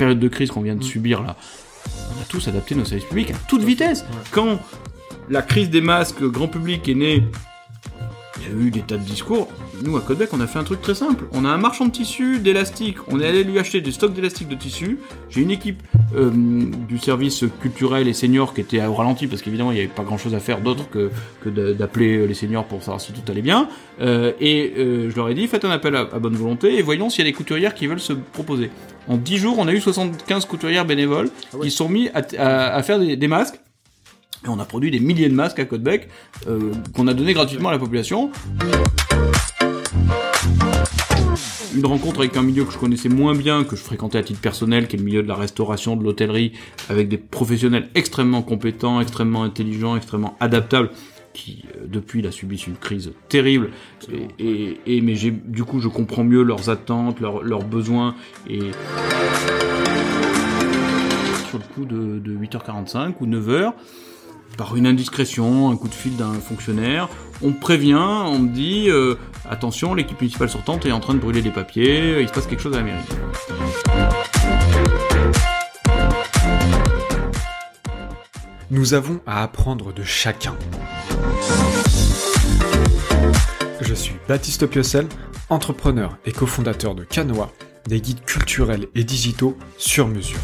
période de crise qu'on vient de subir là, on a tous adapté nos services publics à toute vitesse. Quand la crise des masques grand public est née, il y a eu des tas de discours. Nous, à Codebec, on a fait un truc très simple. On a un marchand de tissus, d'élastique. On est allé lui acheter des stocks d'élastique de tissus. J'ai une équipe euh, du service culturel et senior qui était au ralenti parce qu'évidemment, il n'y avait pas grand chose à faire d'autre que, d'appeler les seniors pour savoir si tout allait bien. Euh, et euh, je leur ai dit, faites un appel à, à bonne volonté et voyons s'il y a des couturières qui veulent se proposer. En 10 jours, on a eu 75 couturières bénévoles qui se sont mis à, à- à faire des, des masques. Et on a produit des milliers de masques à Codebec euh, qu'on a donné gratuitement à la population. Une rencontre avec un milieu que je connaissais moins bien, que je fréquentais à titre personnel, qui est le milieu de la restauration, de l'hôtellerie, avec des professionnels extrêmement compétents, extrêmement intelligents, extrêmement adaptables, qui euh, depuis là subissent une crise terrible. Et, et, et- mais j'ai du coup je comprends mieux leurs attentes, leurs, leurs besoins et sur le coup de, de 8h45 ou 9h, par une indiscrétion, un coup de fil d'un fonctionnaire, on prévient, on me dit euh, attention, l'équipe municipale sortante est en train de brûler des papiers, il se passe quelque chose à la mairie. Nous avons à apprendre de chacun. Je suis Baptiste Piocel, entrepreneur et cofondateur de Canoa, des guides culturels et digitaux sur mesure.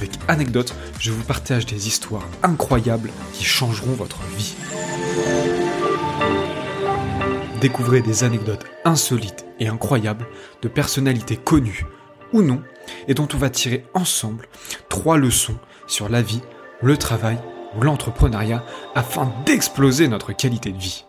Avec anecdotes, je vous partage des histoires incroyables qui changeront votre vie. Découvrez des anecdotes insolites et incroyables de personnalités connues ou non, et dont on va tirer ensemble trois leçons sur la vie, le travail ou l'entrepreneuriat afin d'exploser notre qualité de vie.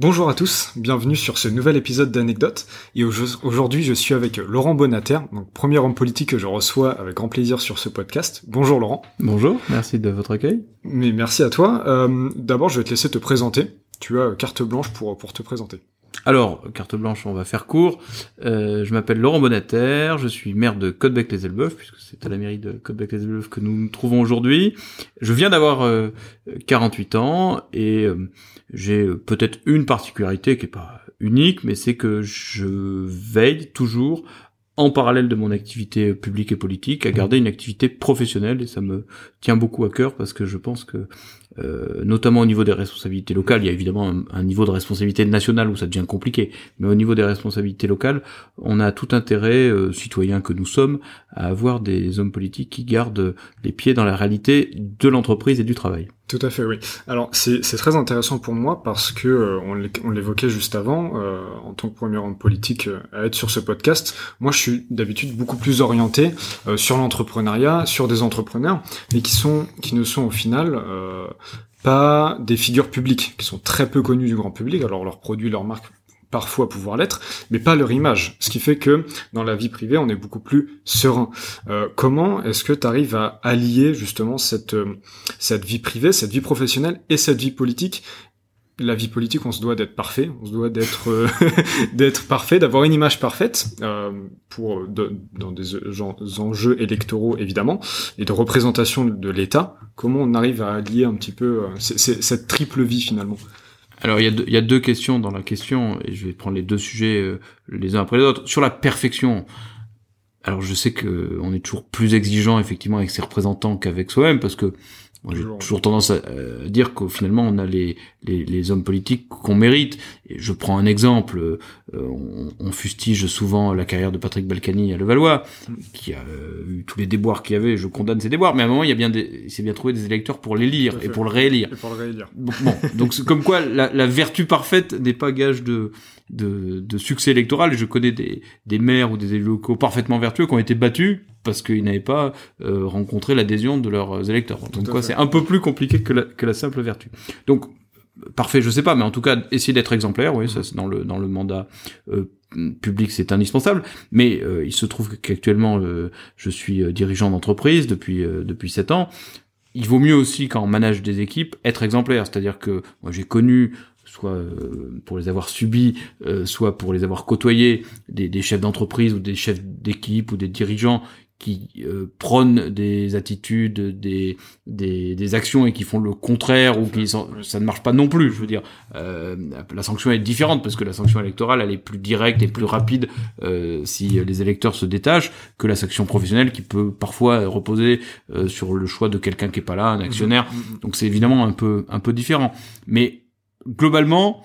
Bonjour à tous, bienvenue sur ce nouvel épisode d'Anecdotes. Et au- aujourd'hui, je suis avec Laurent Bonater, donc premier homme politique que je reçois avec grand plaisir sur ce podcast. Bonjour Laurent. Bonjour, merci de votre accueil. Mais merci à toi. Euh, D'abord, je vais te laisser te présenter. Tu as carte blanche pour, pour te présenter. Alors, carte blanche, on va faire court. Euh, je m'appelle Laurent Bonater, je suis maire de Codebec-les-Elbeuf, puisque c'est à la mairie de Codebec-les-Elbeuf que nous nous trouvons aujourd'hui. Je viens d'avoir euh, 48 ans et euh, j'ai euh, peut-être une particularité qui est pas unique, mais c'est que je veille toujours en parallèle de mon activité publique et politique, à garder une activité professionnelle et ça me tient beaucoup à cœur parce que je pense que euh, notamment au niveau des responsabilités locales, il y a évidemment un, niveau de responsabilité nationale où ça devient compliqué, mais au niveau des responsabilités locales, on a tout intérêt, euh, citoyens que nous sommes, à avoir des hommes politiques qui gardent les pieds dans la réalité de l'entreprise et du travail. Tout à fait, oui. Alors c'est très intéressant pour moi parce que euh, on l'évoquait juste avant, euh, en tant que premier homme politique euh, à être sur ce podcast, moi je suis d'habitude beaucoup plus orienté euh, sur l'entrepreneuriat, sur des entrepreneurs, mais qui sont qui ne sont au final euh, pas des figures publiques, qui sont très peu connues du grand public. Alors leurs produits, leurs marques parfois pouvoir l'être, mais pas leur image. Ce qui fait que dans la vie privée, on est beaucoup plus serein. Euh, comment est-ce que tu arrives à allier justement cette euh, cette vie privée, cette vie professionnelle et cette vie politique. La vie politique, on se doit d'être parfait, on se doit d'être euh, d'être parfait, d'avoir une image parfaite euh, pour dans des enjeux électoraux évidemment et de représentation de l'État. Comment on arrive à allier un petit peu euh, cette triple vie finalement? Alors il y, a deux, il y a deux questions dans la question, et je vais prendre les deux sujets euh, les uns après les autres. Sur la perfection, alors je sais que on est toujours plus exigeant effectivement avec ses représentants qu'avec soi-même, parce que moi, j'ai Toujours. tendance à euh, dire qu'au finalement on a les, les, les hommes politiques qu'on mérite. Et je prends un exemple, euh, on, on fustige souvent la carrière de Patrick Balkany à Levallois, qui a euh, eu tous les déboires qu'il y avait, je condamne ces déboires, mais à un moment il y a bien des, il s'est bien trouvé des électeurs pour les lire Tout à et pour le réélire. Et pour le réélire. Bon, bon, donc comme quoi la, la vertu parfaite n'est pas gage de, de, de succès électoral. Je connais des, des maires ou des élus locaux parfaitement vertueux qui ont été battus parce qu'ils n'avaient pas euh, rencontré l'adhésion de leurs électeurs. Donc quoi, c'est un peu plus compliqué que la, que la simple vertu. Donc parfait, je sais pas, mais en tout cas essayer d'être exemplaire, oui, ça c'est dans le dans le mandat euh, public c'est indispensable. Mais euh, il se trouve qu'actuellement euh, je suis euh, dirigeant d'entreprise depuis euh, depuis sept ans il vaut mieux aussi quand on manage des équipes être exemplaire, c'est-à-dire que moi j'ai connu soit euh, pour les avoir subis, euh, soit pour les avoir côtoyés, des, des chefs d'entreprise ou des chefs d'équipe ou des dirigeants qui euh, prônent des attitudes, des, des, des actions et qui font le contraire ou qui ça ne marche pas non plus. Je veux dire, euh, la sanction est différente parce que la sanction électorale elle est plus directe et plus rapide euh, si les électeurs se détachent que la sanction professionnelle qui peut parfois reposer euh, sur le choix de quelqu'un qui est pas là, un actionnaire. Mhm, mhm. Donc c'est évidemment un peu un peu différent. Mais globalement,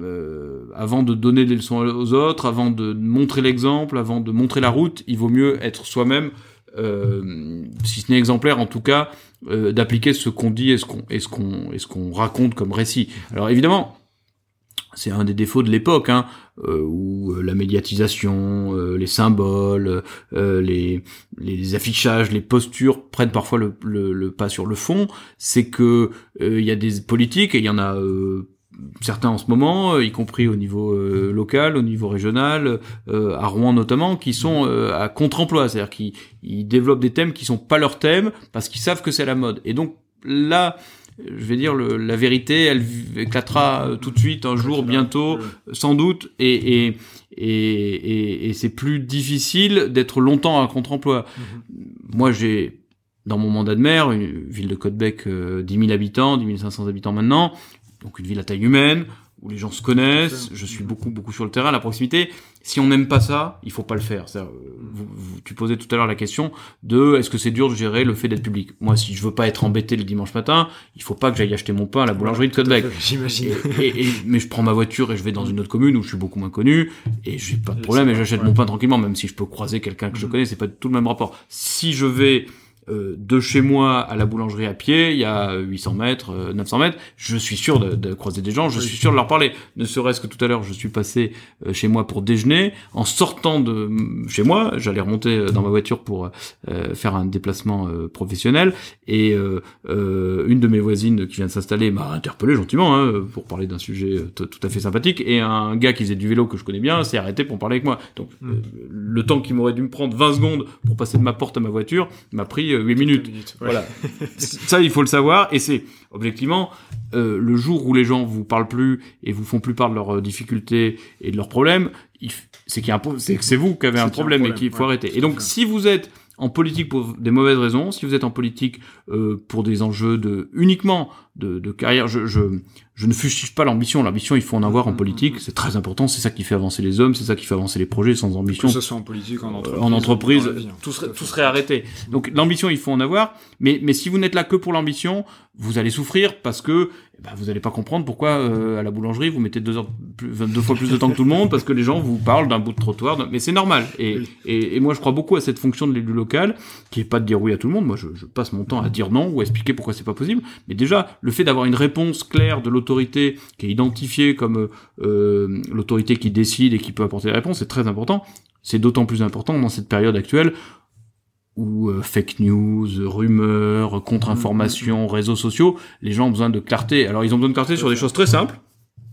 euh, avant de donner des leçons aux autres, avant de montrer l'exemple, avant de montrer la route, il vaut mieux être soi-même, euh, si ce n'est exemplaire en tout cas, euh, d'appliquer ce qu'on dit et ce qu'on ce qu'on ce qu'on raconte comme récit. Alors évidemment, c'est un des défauts de l'époque, hein, euh, où euh, la médiatisation, euh, les symboles, euh, les, les affichages, les postures prennent parfois le, le, le pas sur le fond. C'est que euh, il y a des politiques et il y en a euh, certains en ce moment, euh, y compris au niveau euh, local, au niveau régional, euh, à Rouen notamment, qui sont euh, à contre-emploi, c'est-à-dire qu'ils ils développent des thèmes qui sont pas leurs thèmes parce qu'ils savent que c'est la mode. Et donc là, je vais dire le, la vérité, elle éclatera tout de suite un jour, bientôt, sans doute, et et et, et, et c'est plus difficile d'être longtemps à contre-emploi. Moi, j'ai dans mon mandat de maire, une ville de Côte-Bec, euh, 10 000 habitants, 10 500 habitants maintenant, donc une ville à taille humaine, où les gens se connaissent, je suis beaucoup beaucoup sur le terrain, à la proximité. Si on n'aime pas ça, il faut pas le faire. Euh, vous- vous- tu posais tout à l'heure la question de est-ce que c'est dur de gérer le fait d'être public? Moi, si je veux pas être embêté le dimanche matin, il faut pas que j'aille acheter mon pain à la boulangerie de Côte-Bec. J'imagine. Et, et- et- mais je prends ma voiture et je vais dans une autre commune où je suis beaucoup moins connu et j'ai pas de problème et j'achète ouais. mon pain tranquillement même si je peux croiser quelqu'un que je Mhm. connais c'est pas tout le même rapport si je vais euh, de chez moi à la boulangerie à pied, il y a 800 mètres, euh, 900 mètres, je suis sûr de, de croiser des gens, je suis sûr de leur parler. Ne serait-ce que tout à l'heure, je suis passé euh, chez moi pour déjeuner. En sortant de chez moi, j'allais remonter euh, dans ma voiture pour euh, faire un déplacement euh, professionnel. Et euh, euh, une de mes voisines qui vient de s'installer m'a interpellé gentiment hein, pour parler d'un sujet euh, tout à fait sympathique. Et un gars qui faisait du vélo que je connais bien s'est arrêté pour parler avec moi. Donc Mm. euh, le temps qui m'aurait dû me prendre 20 secondes pour passer de ma porte à ma voiture m'a pris euh, 8 minutes. ouais. Voilà. ça, il faut le savoir. Et c'est objectivement euh, le jour où les gens vous parlent plus et vous font plus part de leurs euh, difficultés et de leurs problèmes, c'est qu'il c'est que c'est vous qui avez un problème, et qu'il faut ouais, arrêter. Et donc, si vous êtes en politique pour des mauvaises raisons, si vous êtes en politique euh, pour des enjeux de uniquement de, de carrière, je, je je ne fustige pas l'ambition. L'ambition, il faut en avoir en Mhm, politique. mhm. C'est très important. C'est ça qui fait avancer les hommes. C'est ça qui fait avancer les projets. Sans ambition, Que ce soit en politique, en euh, entreprise. en entreprise, vie, hein. tout serait, Tout serait arrêté. Donc l'ambition, il faut en avoir, mais mais si vous n'êtes là que pour l'ambition, vous allez souffrir parce que eh ben, vous n'allez pas comprendre pourquoi euh, à la boulangerie vous mettez deux heures plus, deux fois plus de temps que tout le monde parce que les gens vous parlent d'un bout de trottoir, mais c'est normal. Et, et et moi je crois beaucoup à cette fonction de l'élu local qui est pas de dire oui à tout le monde. Moi je, je passe mon temps à dire non ou à expliquer pourquoi c'est pas possible. Mais déjà le fait d'avoir une réponse claire de l'autorité qui est identifiée comme euh, euh, l'autorité qui décide et qui peut apporter des réponses, c'est très important. C'est d'autant plus important dans cette période actuelle où euh, fake news, rumeurs, contre-information, réseaux sociaux, les gens ont besoin de clarté. Alors ils ont besoin de clarté sur des choses très simples,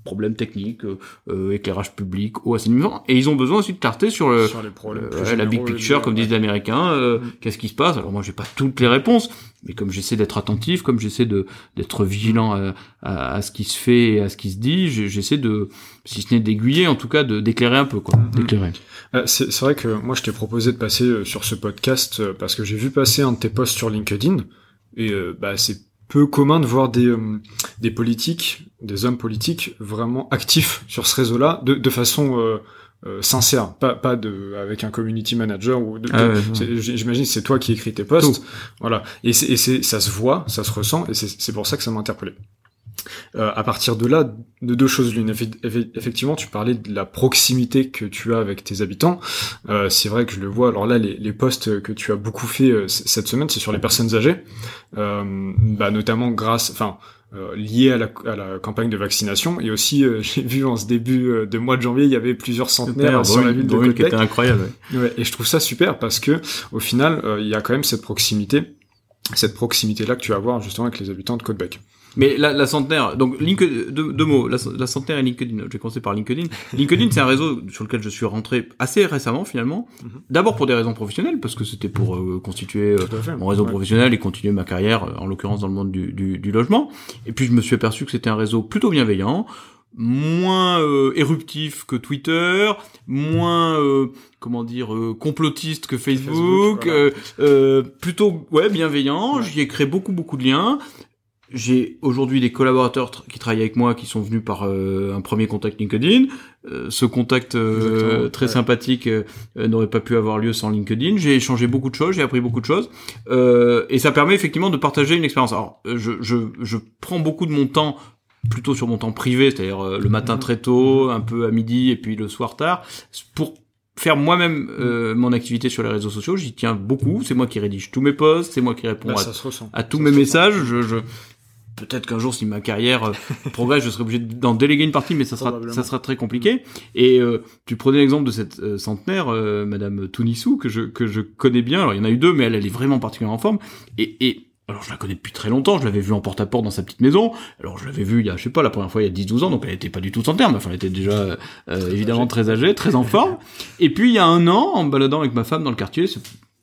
problèmes techniques, euh, euh, éclairage public, eau, assainissement, et ils ont besoin aussi de clarté sur le, Sur les problèmes. euh, la big picture, les- comme disent les Américains, euh, Mm. qu'est-ce qui se passe? Alors moi, j'ai pas toutes les réponses, mais comme j'essaie d'être attentif, comme j'essaie de d'être vigilant à, à, à ce qui se fait et à ce qui se dit, j'essaie de, si ce n'est d'aiguiller, en tout cas, de d'éclairer un peu, quoi, Mm. d'éclairer. Euh, C'est vrai que moi je t'ai proposé de passer euh, sur ce podcast euh, parce que j'ai vu passer un de tes posts sur LinkedIn et euh, bah, c'est peu commun de voir des, euh, des politiques, des hommes politiques vraiment actifs sur ce réseau-là de, de façon euh, euh, sincère, pas, pas de, avec un community manager ou de, Ah de- ouais, ouais. j'imagine que c'est toi qui écris tes posts, voilà, et, c'est, et c'est, ça se voit, ça se ressent et c'est, c'est pour ça que ça m'a interpellé. Euh, à partir de là, de deux choses l'une. Effe- effe- Effectivement, tu parlais de la proximité que tu as avec tes habitants. Euh, c'est vrai que je le vois. Alors là, les, les posts que tu as beaucoup fait euh, cette semaine, c'est sur les personnes âgées, euh, bah, notamment grâce, enfin, euh, lié à la, à la campagne de vaccination. Et aussi, j'ai vu en ce début de mois de janvier, il y avait plusieurs centenaires sur la ville de qui Côte-Bec. était incroyable. ouais. Ouais, et je trouve ça super parce que au final, il y a quand même cette proximité, cette proximité là que tu vas avoir justement avec les habitants de Côte-Bec. Mais la, la centenaire, donc LinkedIn, deux, deux mots, la, la centenaire et LinkedIn. Je vais commencer par LinkedIn. LinkedIn, c'est un réseau sur lequel je suis rentré assez récemment finalement. Mhm. D'abord pour des raisons professionnelles, parce que c'était pour euh, constituer euh, fait. mon réseau Ouais. professionnel et continuer ma carrière, euh, en l'occurrence dans le monde du, du, du logement. Et puis je me suis aperçu que c'était un réseau plutôt bienveillant, moins euh, éruptif que Twitter, moins euh, comment dire euh, complotiste que Facebook, Facebook, plutôt ouais bienveillant. J'y ai créé beaucoup beaucoup de liens. J'ai aujourd'hui des collaborateurs qui travaillent avec moi qui sont venus par un premier contact LinkedIn. ce contact très sympathique n'aurait pas pu avoir lieu sans LinkedIn. J'ai échangé beaucoup de choses, j'ai appris beaucoup de choses, et ça permet effectivement de partager une expérience. Alors, je, je, je prends beaucoup de mon temps plutôt sur mon temps privé, c'est-à-dire euh, le matin très tôt, un peu à midi et puis le soir tard, pour faire moi-même euh, mon activité sur les réseaux sociaux, j'y tiens beaucoup. C'est moi qui rédige tous mes posts, c'est moi qui réponds bah, à, tous mes messages. Je, je... Peut-être qu'un jour, si ma carrière euh, progresse, je serai obligé d'en déléguer une partie, mais ça sera, ça sera très compliqué. Et tu prenais l'exemple de cette centenaire, Madame Tounissou, que je que je connais bien. Alors il y en a eu deux, mais elle, elle est vraiment particulièrement en forme. Et, et alors je la connais depuis très longtemps, je l'avais vue en porte-à-porte dans sa petite maison. Alors je l'avais vue il y a, je sais pas, la première fois il y a 10-12 ans, donc elle était pas du tout centenaire, mais enfin elle était déjà euh, évidemment très âgée, très en forme. Et puis il y a un an, en me baladant avec ma femme dans le quartier,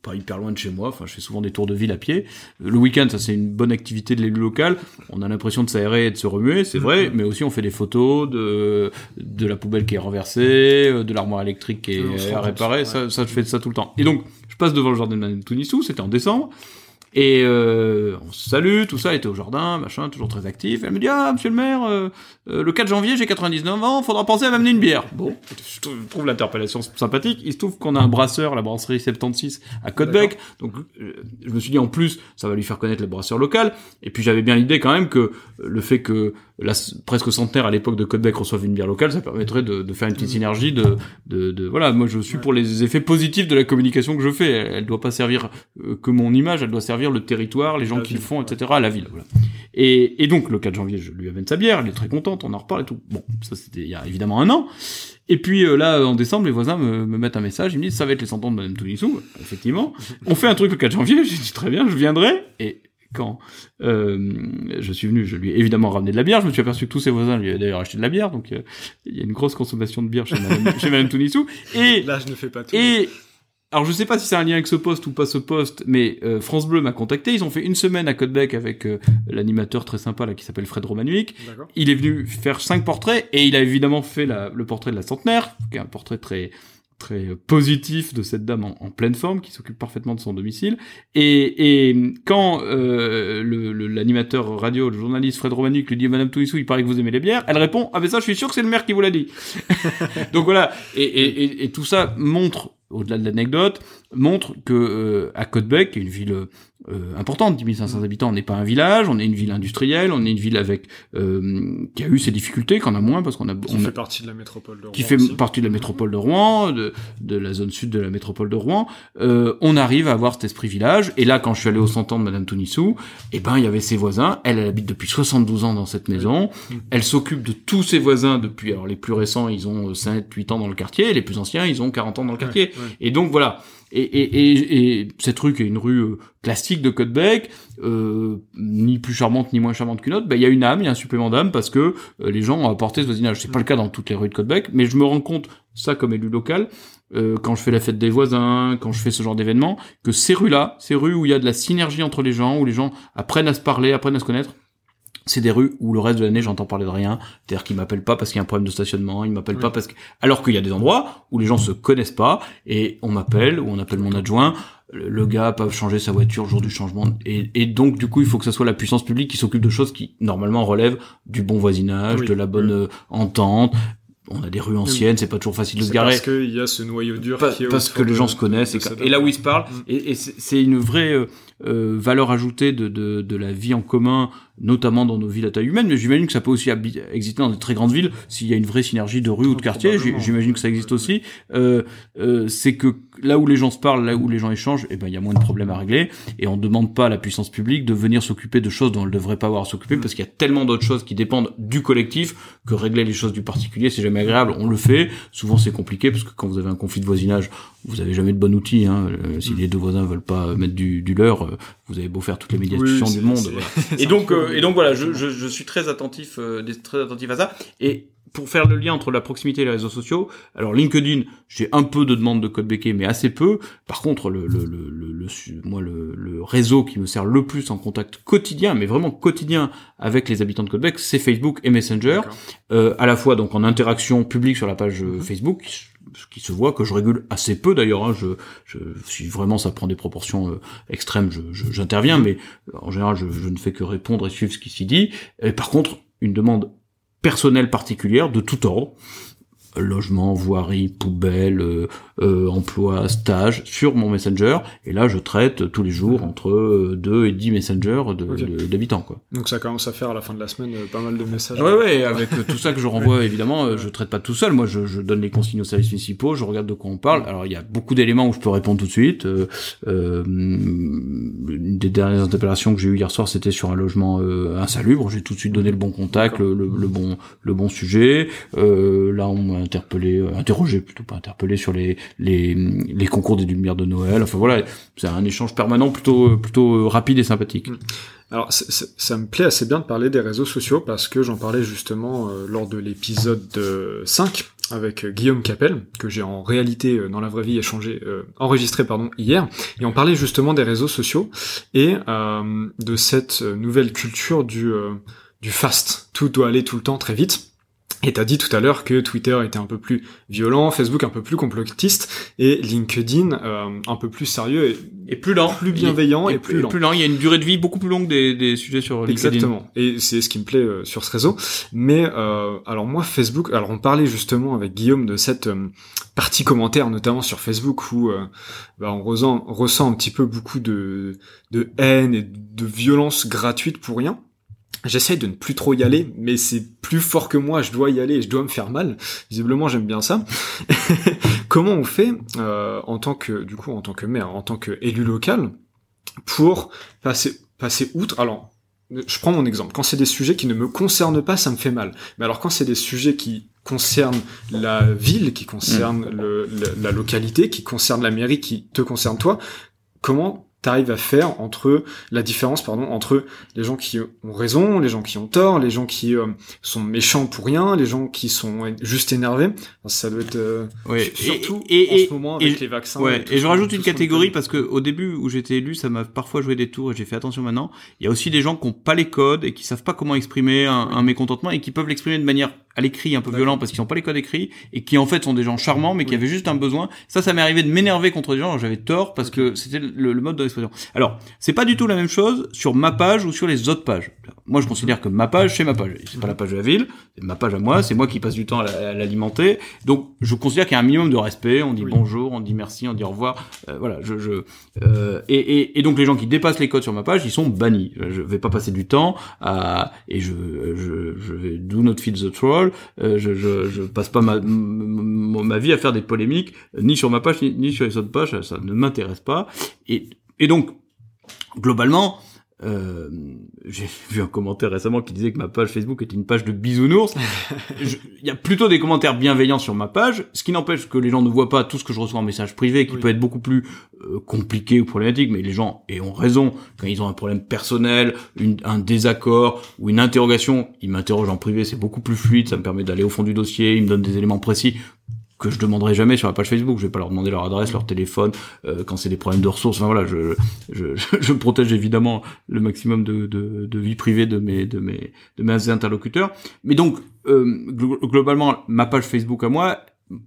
pas hyper loin de chez moi, enfin je fais souvent des tours de ville à pied. Le week-end, ça c'est une bonne activité de l'élu local. On a l'impression de s'aérer et de se remuer, c'est vrai, mais aussi on fait des photos de de la poubelle qui est renversée, de l'armoire électrique qui est à réparer, ça, ça je fais ça tout le temps. Et donc je passe devant le jardin de Madame Tounissou, c'était en décembre. Et euh, on se salue, tout ça, était au jardin, machin, toujours très actif. Elle me dit ah monsieur le maire, euh, euh, le 4 janvier j'ai 99 ans, faudra penser à m'amener une bière. Bon, je trouve l'interpellation sympathique. Il se trouve qu'on a un brasseur, la brasserie 76 à Côtebec, donc je me suis dit en plus ça va lui faire connaître le brasseur local. Et puis j'avais bien l'idée quand même que le fait que la presque centenaire à l'époque de Côtebec reçoive une bière locale, ça permettrait de, de faire une petite synergie de, de, de, voilà. Moi je suis pour les effets positifs de la communication que je fais. Elle, elle doit pas servir que mon image, elle doit servir le territoire, les gens qui le font, etc., à la ville. Voilà. Et, et, donc, le 4 janvier, je lui amène sa bière, elle est très contente, on en reparle et tout. Bon, ça c'était il y a évidemment un an. Et puis euh, là, en décembre, les voisins me, me, mettent un message, ils me disent, ça va être les 100 ans de Madame Tounissou, effectivement. On fait un truc le 4 janvier, j'ai dit, très bien, je viendrai. Et quand euh, je suis venu, je lui ai évidemment ramené de la bière. Je me suis aperçu que tous ses voisins lui avaient d'ailleurs acheté de la bière, donc euh, il y a une grosse consommation de bière chez Madame, chez Madame Tounissou. Et là, je ne fais pas tout. Et alors je sais pas si c'est un lien avec ce poste ou pas ce poste, mais euh, France Bleu m'a contacté. Ils ont fait une semaine à Côtebec avec euh, l'animateur très sympa là qui s'appelle Fred Romanuik. Il est venu faire cinq portraits et il a évidemment fait la, le portrait de la centenaire, qui est un portrait très très positif de cette dame en, pleine forme qui s'occupe parfaitement de son domicile. Et, et quand euh, l'animateur le, radio, le journaliste Fred Romanuik lui dit Madame Touissou, il paraît que vous aimez les bières, elle répond ah mais ça je suis sûr que c'est le maire qui vous l'a dit. Donc voilà. Et, et, et, tout ça montre au-delà de l'anecdote, montre que euh, à Côtebec, une ville euh, importante, 10 500 habitants, on n'est pas un village, on est une ville industrielle, on est une ville avec euh, qui a eu ses difficultés, qu'on a moins parce qu'on a qui on fait partie de la métropole de Rouen, qui fait partie de la métropole de Rouen, de, de la zone sud de la métropole de Rouen. Euh, on arrive à avoir cet esprit village. Et là, quand je suis allé au 100 ans de Madame Tounissou, eh ben il y avait ses voisins. Elle, elle habite depuis 72 ans dans cette maison. Elle s'occupe de tous ses voisins depuis. Alors les plus récents, ils ont 5, 8 ans dans le quartier. Les plus anciens, ils ont 40 ans dans le quartier. Et donc voilà. Et, et, et, et, cette rue qui est une rue euh, classique de Côtebec, euh, ni plus charmante ni moins charmante qu'une autre, bah, il y a une âme, il y a un supplément d'âme parce que euh, les gens ont apporté ce voisinage. C'est pas le cas dans toutes les rues de Côtebec, mais je me rends compte, ça comme élu local, euh, quand je fais la fête des voisins, quand je fais ce genre d'événement, que ces rues-là, ces rues où il y a de la synergie entre les gens, où les gens apprennent à se parler, apprennent à se connaître, c'est des rues où le reste de l'année j'entends parler de rien, c'est-à-dire qu'ils m'appellent pas parce qu'il y a un problème de stationnement, ils m'appellent pas parce que alors qu'il y a des endroits où les gens se connaissent pas et on m'appelle ou on appelle mon adjoint, le gars peut changer sa voiture le jour du changement et, et, donc du coup il faut que ça soit la puissance publique qui s'occupe de choses qui normalement relèvent du bon voisinage, de la bonne euh, entente, on a des rues anciennes, c'est pas toujours facile de se garer. Parce qu'il y a ce noyau dur qui est Parce que les gens se connaissent. Et, là où ils se parlent, mm. et, et c'est une vraie euh, euh, valeur ajoutée de, de, de, la vie en commun, notamment dans nos villes à taille humaine, mais j'imagine que ça peut aussi exister dans de très grandes villes, s'il y a une vraie synergie de rue ou de quartier, j'imagine que ça existe aussi. Euh, euh, c'est que là où les gens se parlent, là où les gens échangent, eh ben il y a moins de problèmes à régler, et on ne demande pas à la puissance publique de venir s'occuper de choses dont elle devrait pas avoir à s'occuper, mm. parce qu'il y a tellement d'autres choses qui dépendent du collectif que régler les choses du particulier, c'est jamais agréable. On le fait, souvent c'est compliqué, parce que quand vous avez un conflit de voisinage, vous avez jamais de bon outil. Hein. Si mm. les deux voisins veulent pas mettre du, du leur, euh, vous avez beau faire toutes les médiations du monde. Et donc, euh, et donc voilà, je, je, je, suis très attentif, très attentif à ça. Et pour faire le lien entre la proximité et les réseaux sociaux, alors LinkedIn, j'ai un peu de demandes de code becquet, mais assez peu. Par contre, le, le, le, le, moi, le, le, réseau qui me sert le plus en contact quotidien, mais vraiment quotidien avec les habitants de Codebec, c'est Facebook et Messenger, euh, à la fois donc en interaction publique sur la page euh, Facebook, qui se voit que je régule assez peu d'ailleurs. Hein, je, je, si vraiment ça prend des proportions euh, extrêmes, j'interviens, mais en général, je, je, ne fais que répondre et suivre ce qui s'y dit. Et par contre, une demande personnelle particulière de tout ordre logement, voirie, poubelle, euh, euh, emploi, stage sur mon messenger et là je traite tous les jours entre 2 euh, et 10 messengers d'habitants quoi. Donc ça commence à faire à la fin de la semaine pas mal de messages. Ouais ouais, avec tout ça que je renvoie évidemment, je traite pas tout seul, moi je, je, donne les consignes aux services municipaux, je regarde de quoi on parle. Alors il y a beaucoup d'éléments où je peux répondre tout de suite. une des dernières interpellations que j'ai eu hier soir, c'était sur un logement insalubre, j'ai tout de suite donné le bon contact, le, le, bon le bon sujet. là on interpellé, euh, interrogé plutôt pas interpellé sur les les, les concours des lumières de Noël. Enfin voilà, c'est un échange permanent plutôt plutôt rapide et sympathique. Mm. Alors ça me plaît assez bien de parler des réseaux sociaux parce que j'en parlais justement euh, lors de l'épisode 5 avec euh, Guillaume Capel que j'ai en réalité dans la vraie vie échangé enregistré pardon hier et on parlait justement des réseaux sociaux et de cette nouvelle culture du du fast tout doit aller tout le temps très vite et t'as dit tout à l'heure que Twitter était un peu plus violent, Facebook un peu plus complotiste, et LinkedIn euh, un peu plus sérieux et, plus lent, plus bienveillant et, plus, lent. plus lent. Il y a une durée de vie beaucoup plus longue des, des sujets sur LinkedIn. Exactement. Et c'est ce qui me plaît euh, sur ce réseau. Mais euh, alors moi Facebook, alors on parlait justement avec Guillaume de cette partie commentaire, notamment sur Facebook, où bah, on ressent, ressent un petit peu beaucoup de, de haine et de violence gratuite pour rien. J'essaie de ne plus trop y aller, mais c'est plus fort que moi, je dois y aller et je dois me faire mal. Visiblement, j'aime bien ça. Comment on fait euh, en tant que, du coup, en tant que maire, en tant qu'élu local, pour passer, passer outre? Alors, je prends mon exemple. Quand c'est des sujets qui ne me concernent pas, ça me fait mal. Mais alors, quand c'est des sujets qui concernent la ville, qui concernent mm. le, la localité, qui concernent la mairie, qui te concernent toi, comment t'arrives à faire entre la différence pardon entre les gens qui ont raison, les gens qui ont tort, les gens qui euh, sont méchants pour rien, les gens qui sont juste énervés. ça doit être euh, surtout et, en ce moment avec les vaccins. Ouais. Et, je rajoute une catégorie parce que au début où j'étais élu, ça m'a parfois joué des tours et j'ai fait attention maintenant. Il y a aussi des gens qui ont pas les codes et qui savent pas comment exprimer un, un mécontentement et qui peuvent l'exprimer de manière à l'écrit un peu violent parce qu'ils n'ont pas les codes écrits et qui en fait sont des gens charmants mais qui avaient juste un besoin. Ça, ça m'est arrivé de m'énerver contre des gens. J'avais tort parce que c'était le, mode de l'expression. Alors, c'est pas du tout la même chose sur ma page ou sur les autres pages. Moi, je considère que ma page, c'est ma page. C'est pas la page de la ville, c'est ma page à moi. C'est moi qui passe du temps à l'alimenter. Donc, je considère qu'il y a un minimum de respect. On dit bonjour, on dit merci, on dit au revoir. Euh, voilà. Je, je euh, et, et, et, donc les gens qui dépassent les codes sur ma page, ils sont bannis. Je vais pas passer du temps à et je je, je vais do not feed the troll euh, je, je, je, passe pas ma, ma vie à faire des polémiques, ni sur ma page, ni, sur les autres pages, ça, ne m'intéresse pas. Et, et donc, globalement, euh, j'ai vu un commentaire récemment qui disait que ma page Facebook était une page de bisounours. Il y a plutôt des commentaires bienveillants sur ma page, ce qui n'empêche que les gens ne voient pas tout ce que je reçois en message privé, qui peut être beaucoup plus euh, compliqué ou problématique, mais les gens et ont raison quand ils ont un problème personnel, une, un désaccord ou une interrogation, ils m'interrogent en privé, c'est beaucoup plus fluide, ça me permet d'aller au fond du dossier, ils me donnent des éléments précis que je demanderai jamais sur la page Facebook. Je vais pas leur demander leur adresse, leur téléphone, euh, quand c'est des problèmes de ressources. Enfin voilà, je, je, je protège évidemment le maximum de, de, de, vie privée de mes, de mes, de mes interlocuteurs. Mais donc, euh, globalement, ma page Facebook à moi,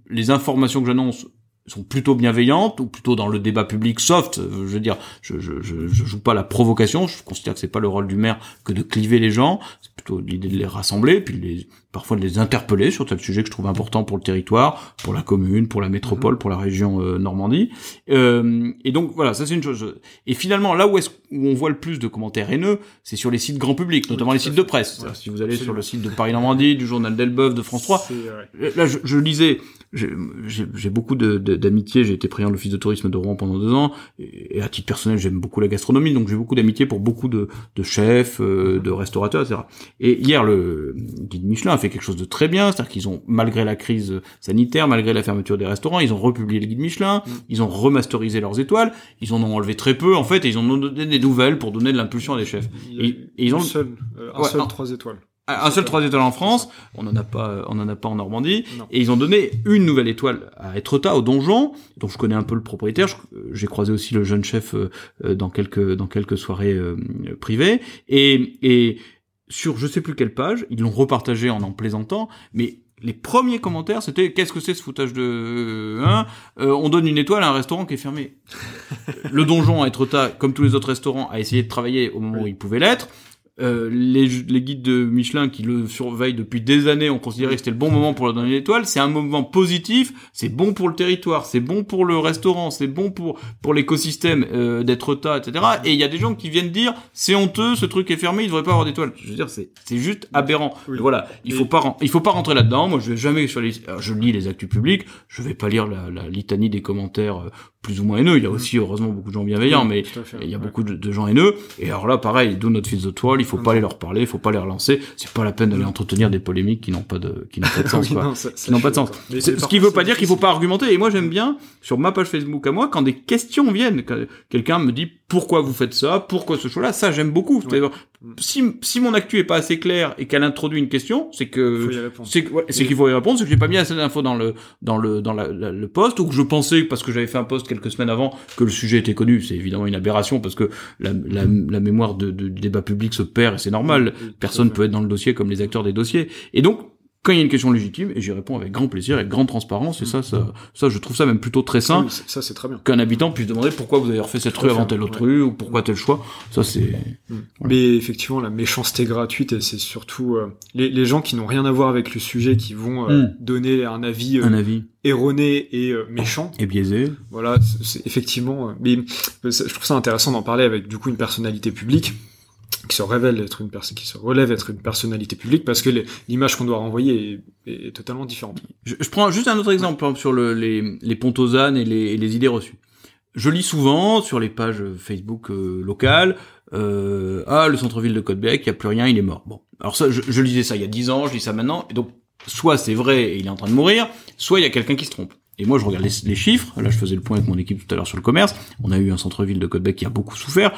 les informations que j'annonce sont plutôt bienveillantes ou plutôt dans le débat public soft. Euh, je veux dire, je, je, je, je joue pas la provocation. Je considère que c'est pas le rôle du maire que de cliver les gens. C'est plutôt l'idée de les rassembler, puis les, parfois de les interpeller sur tel sujet que je trouve important pour le territoire, pour la commune, pour la métropole, mhm. pour la région euh, Normandie. Euh, et donc voilà, ça c'est une chose. Et finalement, là où est-ce où on voit le plus de commentaires haineux, c'est sur les sites grand public, notamment les sites de presse. Si vous allez sur le site de Paris Normandie, du journal d'Elbeuf, de France 3, là je, je lisais j'ai beaucoup d'amitié, j'ai été président de l'office de tourisme de Rouen pendant deux ans, et, à titre personnel, j'aime beaucoup la gastronomie, donc j'ai beaucoup d'amitié pour beaucoup de, de chefs, euh, de restaurateurs, etc. Et hier, le guide Michelin fait quelque chose de très bien, c'est-à-dire qu'ils ont, malgré la crise sanitaire, malgré la fermeture des restaurants, ils ont republié le guide Michelin, mm. ils ont remasterisé leurs étoiles, ils en ont enlevé très peu, en fait, et ils ont donné des nouvelles pour donner de l'impulsion à des chefs. et, ils ont... Un seul, euh, un seul trois étoiles. un seul trois étoiles en France, on en a pas, on en a pas en Normandie, Non. et ils ont donné une nouvelle étoile à Etretat, au donjon, dont je connais un peu le propriétaire. Je- J'ai croisé aussi le jeune chef euh, euh, dans quelques dans quelques soirées euh, privées, et et sur je sais plus quelle page, ils l'ont repartagé en en plaisantant, mais les premiers commentaires, c'était qu'est-ce que c'est ce foutage de hein Euh, On donne une étoile à un restaurant qui est fermé. le donjon à Etretat, comme tous les autres restaurants, a essayé de travailler au moment où il pouvait l'être. Euh, les, les guides de Michelin qui le surveillent depuis des années ont considéré que c'était le bon moment pour leur donner l'étoile. C'est un moment positif, c'est bon pour le territoire, c'est bon pour le restaurant, c'est bon pour pour l'écosystème euh, d'Etretat, etc. Et il y a des gens qui viennent dire c'est honteux, ce truc est fermé, il devrait pas avoir d'étoile. Je veux dire, c'est c'est juste aberrant. Oui. Voilà, il faut pas il faut pas rentrer là-dedans. Moi, je vais jamais sur les, alors, je lis les actus publics, je vais pas lire la, la litanie des commentaires euh, plus ou moins haineux. Il y a aussi heureusement beaucoup de gens bienveillants, mais à fait, il y a ouais. beaucoup de, de gens haineux. Et alors là, pareil, d'où notre fils de toile, il faut pas aller leur parler, il faut pas les relancer. C'est pas la peine d'aller entretenir des polémiques qui n'ont pas de, qui n'ont pas de sens, Oui, quoi. non, ça- ça, Qui n'ont pas de sens. Mais Ce qui veut pas dire qu'il faut pas argumenter. Et moi, j'aime bien, sur ma page Facebook à moi, quand des questions viennent, quand quelqu'un me dit pourquoi vous faites ça, pourquoi ce choix-là, ça j'aime beaucoup. Si, si mon actu est pas assez clair et qu'elle introduit une question, c'est que Faut y répondre. c'est ouais, qu'il faut y répondre, c'est que j'ai pas mis assez d'infos dans le dans le dans la, la- le post ou que je pensais parce que j'avais fait un post quelques semaines avant que le sujet était connu. C'est évidemment une aberration parce que la, la, la mémoire de, de- du débat public se perd et c'est normal. Oui, Personne peut être dans le dossier comme les acteurs des dossiers. Et donc quand il y a une question légitime, et j'y réponds avec grand plaisir, avec grande transparence, et ça, ça, ça, je trouve ça même plutôt très sain Oui, ça c'est très bien. qu'un habitant puisse demander pourquoi vous avez refait cette rue avant telle autre ouais. rue, ou pourquoi tel choix. Ça, c'est, Mais effectivement, la méchanceté gratuite, et c'est surtout euh, les, les gens qui n'ont rien à voir avec le sujet, qui vont euh, Mm. donner un avis euh, un avis erroné et euh, méchant. est biaisé. Voilà, c'est effectivement. euh, mais euh, je trouve ça intéressant d'en parler avec du coup une personnalité publique qui se révèle être une personne, qui se relève être une personnalité publique, parce que l'image qu'on doit renvoyer est, totalement différente. Je, je prends juste un autre exemple, sur le, les, les ânes et les, et les idées reçues. Je lis souvent sur les pages Facebook euh, locales, euh, ah, le centre-ville de Côte-Bec, il n'y a plus rien, il est mort. Bon, alors ça, je, je lisais ça il y a 10 ans, je lis ça maintenant, et donc, soit c'est vrai et il est en train de mourir, soit il y a quelqu'un qui se trompe. Et moi, je regarde les, les chiffres. Là, je faisais le point avec mon équipe tout à l'heure sur le commerce. On a eu un centre-ville de Côte-Bec qui a beaucoup souffert,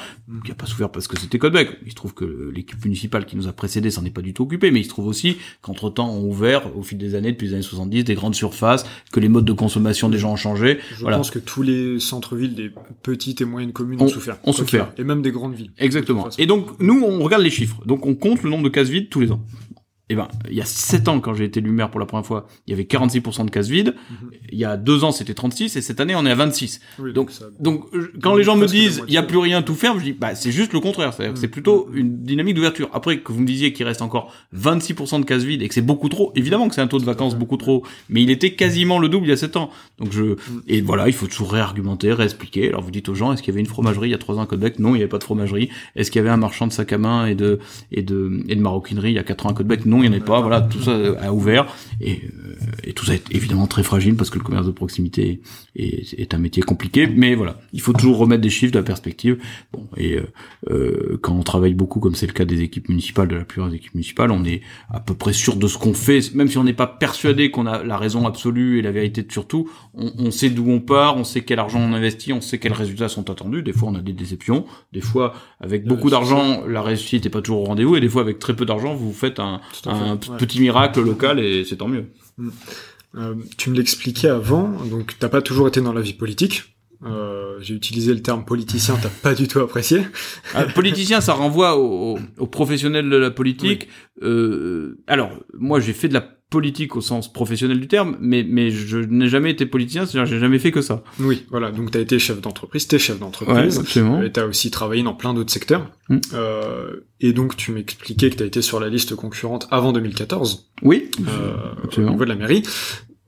qui a pas souffert parce que c'était Côte-Bec. Il se trouve que l'équipe municipale qui nous a précédés s'en est pas du tout occupée, mais il se trouve aussi qu'entre-temps, on ouvert au fil des années, depuis les années 70, des grandes surfaces, que les modes de consommation des gens ont changé. Je Voilà. pense que tous les centres-villes des petites et moyennes communes Ont- ont, souffert. ont souffert. Et même des grandes villes. Exactement. Et donc, nous, on regarde les chiffres. Donc, on compte le nombre de cases vides tous les ans. Eh ben, il y a 7 ans, quand j'ai été élu maire pour la première fois, il y avait 46% de cases vides. Mhm. Il y a 2 ans, c'était 36, et cette année, on est à 26. Oui, Donc, ça- donc, euh, quand les gens me disent, il y a plus rien tout faire, je dis, bah, c'est juste le contraire. C'est-à-dire que c'est Mm. plutôt une dynamique d'ouverture. Après, que vous me disiez qu'il reste encore 26% de cases vides et que c'est beaucoup trop, évidemment que c'est un taux de vacances beaucoup trop, mais il était quasiment le double il y a 7 ans. Donc je, Mm. et voilà, il faut toujours réargumenter, réexpliquer. Alors vous dites aux gens, est-ce qu'il y avait une fromagerie il y a 3 ans à Côte-Bec? Non, il n'y avait pas de fromagerie. Est-ce qu'il y avait un marchand de sacs à main et de, et de, et de maroquinerie il y a 4 ans à? Non, il n'y en avait pas. Voilà, tout ça a ouvert. Et, euh, et tout ça est évidemment très fragile parce que le commerce de proximité est, est un métier compliqué. Mais voilà, il faut toujours remettre des chiffres de la perspective. Bon, et euh, euh, quand on travaille beaucoup, comme c'est le cas des équipes municipales, de la plupart des équipes municipales, on est à peu près sûr de ce qu'on fait, même si on n'est pas persuadé qu'on a la raison absolue et la vérité de surtout. On, on sait d'où on part, on sait quel argent on investit, on sait quels résultats sont attendus. Des fois, on a des déceptions. Des fois, avec beaucoup d'argent, la réussite n'est pas toujours au rendez-vous. Et des fois, avec très peu d'argent, vous faites un, Tout un ouais. petit miracle local et c'est tant mieux. Euh, tu me l'expliquais avant, donc t'as pas toujours été dans la vie politique. Euh, J'ai utilisé le terme politicien, t'as pas du tout apprécié. Ah, politicien, ça renvoie aux, aux professionnels de la politique. Euh, alors, moi, j'ai fait de la politique au sens professionnel du terme, mais mais je n'ai jamais été politicien, c'est-à-dire j'ai jamais fait que ça. Oui, voilà, donc t'as été chef d'entreprise, t'es chef d'entreprise. absolument. Et t'as aussi travaillé dans plein d'autres secteurs. Mm. Euh, et donc tu m'expliquais que t'as été sur la liste concurrente avant 2014 Oui, euh, au absolument. niveau de la mairie.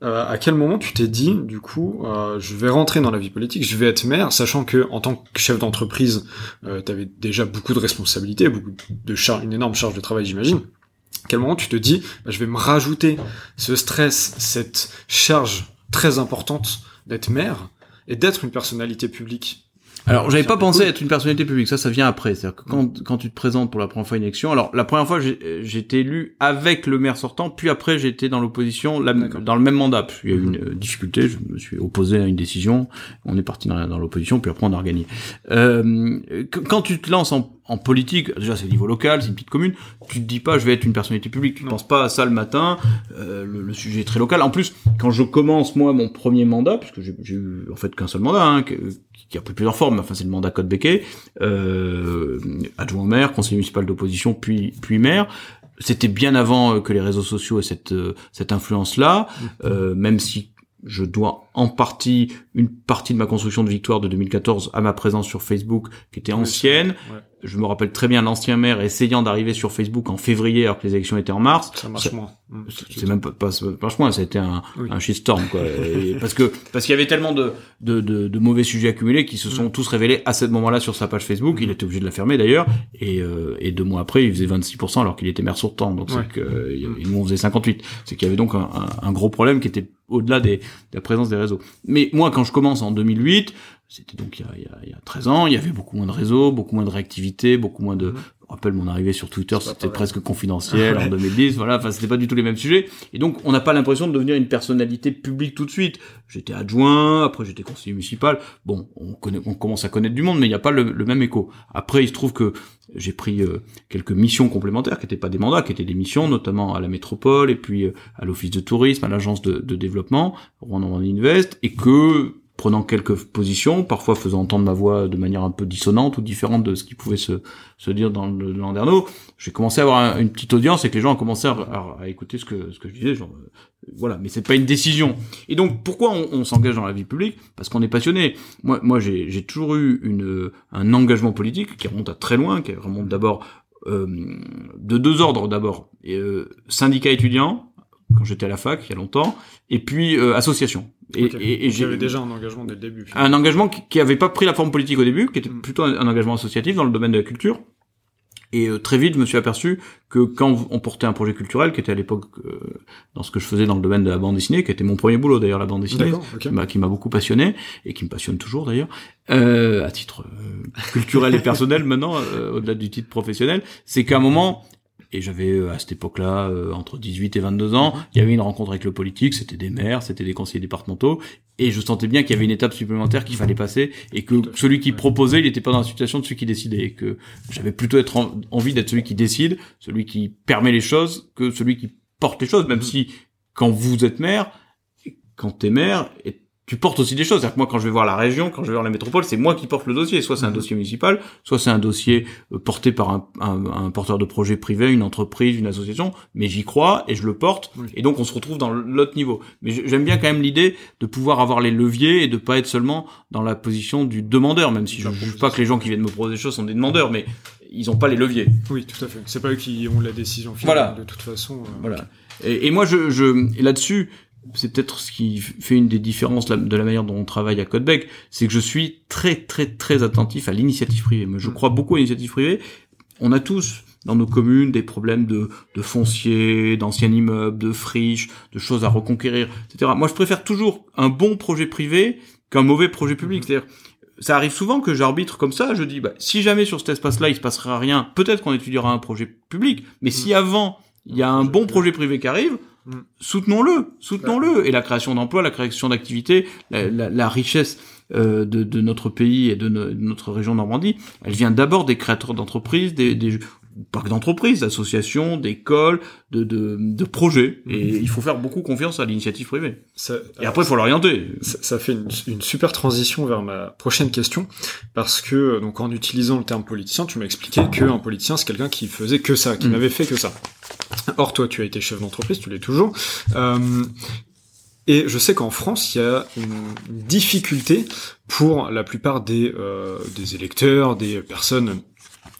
Euh, à quel moment tu t'es dit, du coup, euh, je vais rentrer dans la vie politique, je vais être maire, sachant que en tant que chef d'entreprise, euh, tu avais déjà beaucoup de responsabilités, beaucoup de charges, une énorme charge de travail, j'imagine. À quel moment tu te dis, bah, je vais me rajouter ce stress, cette charge très importante d'être maire et d'être une personnalité publique? Alors, j'avais pas pensé cool. être une personnalité publique. Ça, ça vient après. C'est-à-dire que quand, quand tu te présentes pour la première fois une élection, alors la première fois, j'ai été élu avec le maire sortant, puis après, été dans l'opposition dans le même mandat. Qu'il y a eu une euh, difficulté. Je me suis opposé à une décision. On est parti dans, dans l'opposition, puis après, on a regagné. Euh, qu- quand tu te lances en, en politique, déjà, c'est niveau local, c'est une petite commune. Tu te dis pas, je vais être une personnalité publique. Tu Non. penses pas à ça le matin. Euh, le, le sujet est très local. En plus, quand je commence moi mon premier mandat, puisque j'ai j'ai eu en fait qu'un seul mandat, hein, qui a pris plusieurs formes. Enfin, c'est le mandat Code Becquet, euh, adjoint maire, conseiller municipal d'opposition, puis puis maire. C'était bien avant euh, que les réseaux sociaux aient cette euh, cette influence-là, euh, même si je dois en partie une partie de ma construction de victoire de 2014 à ma présence sur Facebook, qui était ancienne. Ouais, Je me rappelle très bien l'ancien maire essayant d'arriver sur Facebook en février alors que les élections étaient en mars. ça marche Ça- moins. Mm. C'est même pas, pas, franchement, ça a été un, Oui. un shitstorm, quoi. Et parce que, parce qu'il y avait tellement de, de, de, de mauvais sujets accumulés qui se sont Mm. tous révélés à ce moment-là sur sa page Facebook. Il était obligé de la fermer d'ailleurs. Et, euh, et deux mois après, il faisait 26% alors qu'il était maire sortant. Donc Ouais. c'est que, euh, Mm. nous on faisait 58. C'est qu'il y avait donc un, un, un gros problème qui était au-delà des, de la présence des réseaux. Mais moi, quand je commence en 2008, c'était donc il y, a, il, y a, il y a 13 ans, il y avait beaucoup moins de réseaux, beaucoup moins de réactivité, beaucoup moins de... Rappelle mon arrivée sur Twitter, c'était presque confidentiel Ouais. en 2010, voilà, enfin c'était pas du tout les mêmes sujets. Et donc on n'a pas l'impression de devenir une personnalité publique tout de suite. J'étais adjoint, après j'étais conseiller municipal. Bon, on connaît, on commence à connaître du monde, mais il n'y a pas le, le même écho. Après, il se trouve que j'ai pris euh, quelques missions complémentaires qui n'étaient pas des mandats, qui étaient des missions, notamment à la métropole et puis euh, à l'office de tourisme, à l'agence de, de développement, Rwanda Invest, et que prenant quelques positions, parfois faisant entendre ma voix de manière un peu dissonante ou différente de ce qui pouvait se, se dire dans le Landerneau, j'ai commencé à avoir un- une petite audience et que les gens ont commencé à, à- écouter ce que, ce que je disais. Genre, euh, voilà, mais c'est pas une décision. Et donc, pourquoi on, on s'engage dans la vie publique? Parce qu'on est passionné. Moi, moi, j'ai toujours eu une, un engagement politique qui remonte à très loin, qui remonte d'abord euh, de deux ordres d'abord. Euh, syndicat étudiant, quand j'étais à la fac, il y a longtemps, et puis euh, association. Et, Ok. et, et j'ai J'avais déjà un engagement dès le début. un engagement qui, qui avait pas pris la forme politique au début, qui était Mm. plutôt un, un engagement associatif dans le domaine de la culture. Et euh, très vite, je me suis aperçu que quand on portait un projet culturel, qui était à l'époque euh, dans ce que je faisais dans le domaine de la bande dessinée, qui était mon premier boulot d'ailleurs, la bande dessinée, D'accord, ok. qui m'a- qui m'a beaucoup passionné et qui me passionne toujours d'ailleurs, euh, à titre euh, culturel et personnel maintenant, euh, au-delà du titre professionnel, c'est qu'à un moment, et j'avais euh, à cette époque-là euh, entre 18 et 22 ans, il y avait une rencontre avec le politique, c'était des maires, c'était des conseillers départementaux, et je sentais bien qu'il y avait une étape supplémentaire qu'il fallait passer, et que celui qui proposait, il n'était pas dans la situation de celui qui décidait, et que j'avais plutôt être en- envie d'être celui qui décide, celui qui permet les choses, que celui qui porte les choses, même Mhm. si quand vous êtes maire, quand t'es maire, et tu portes aussi des choses. C'est-à-dire que moi, quand je vais voir la région, quand je vais voir la métropole, c'est moi qui porte le dossier. Soit c'est un Mhm. dossier municipal, soit c'est un dossier euh, porté par un, un- un porteur de projet privé, une entreprise, une association. Mais j'y crois et je le porte. Oui. Et donc, on se retrouve dans l'autre niveau. Mais j'aime bien quand même l'idée de pouvoir avoir les leviers et de pas être seulement dans la position du demandeur, même si je ne juge pas que les gens qui viennent me proposer des choses sont des demandeurs, mais ils ont pas les leviers. Oui, tout à fait. C'est pas eux qui ont la décision finale. Voilà. De toute façon. euh, Voilà. Et, et moi, je, je là-dessus, c'est peut-être ce qui fait une des différences de la manière dont on travaille à Codebec, c'est que je suis très très très attentif à l'initiative privée. Mais je Mm. crois beaucoup à l'initiative privée. On a tous dans nos communes des problèmes de, de foncier, d'anciens immeubles, de friches, de choses à reconquérir, etc. Moi, je préfère toujours un bon projet privé qu'un mauvais projet public. Mhm. C'est-à-dire, ça arrive souvent que j'arbitre comme ça. Je dis, bah, si jamais sur cet espace-là il se passera rien, peut-être qu'on étudiera un projet public. Mais si avant il y a un bon projet privé qui arrive, Mm. soutenons-le, soutenons-le. Et la création d'emplois, la création d'activités, la, la- la richesse euh, de, de notre pays et de, no- de notre région Normandie, elle vient d'abord des créateurs d'entreprises, des, des pas que d'entreprises, d'associations, d'écoles, de, de, de projets. Et il faut faire beaucoup confiance à l'initiative privée. ça- Et après, il faut l'orienter. ça, ça fait une, une super transition vers ma prochaine question parce que donc en utilisant le terme politicien, tu m'as expliqué qu'un politicien c'est quelqu'un qui faisait que ça, qui Mm. n'avait fait que ça. Or toi, tu as été chef d'entreprise, tu l'es toujours. Euh, et je sais qu'en France, il y a une difficulté pour la plupart des, euh, des électeurs, des personnes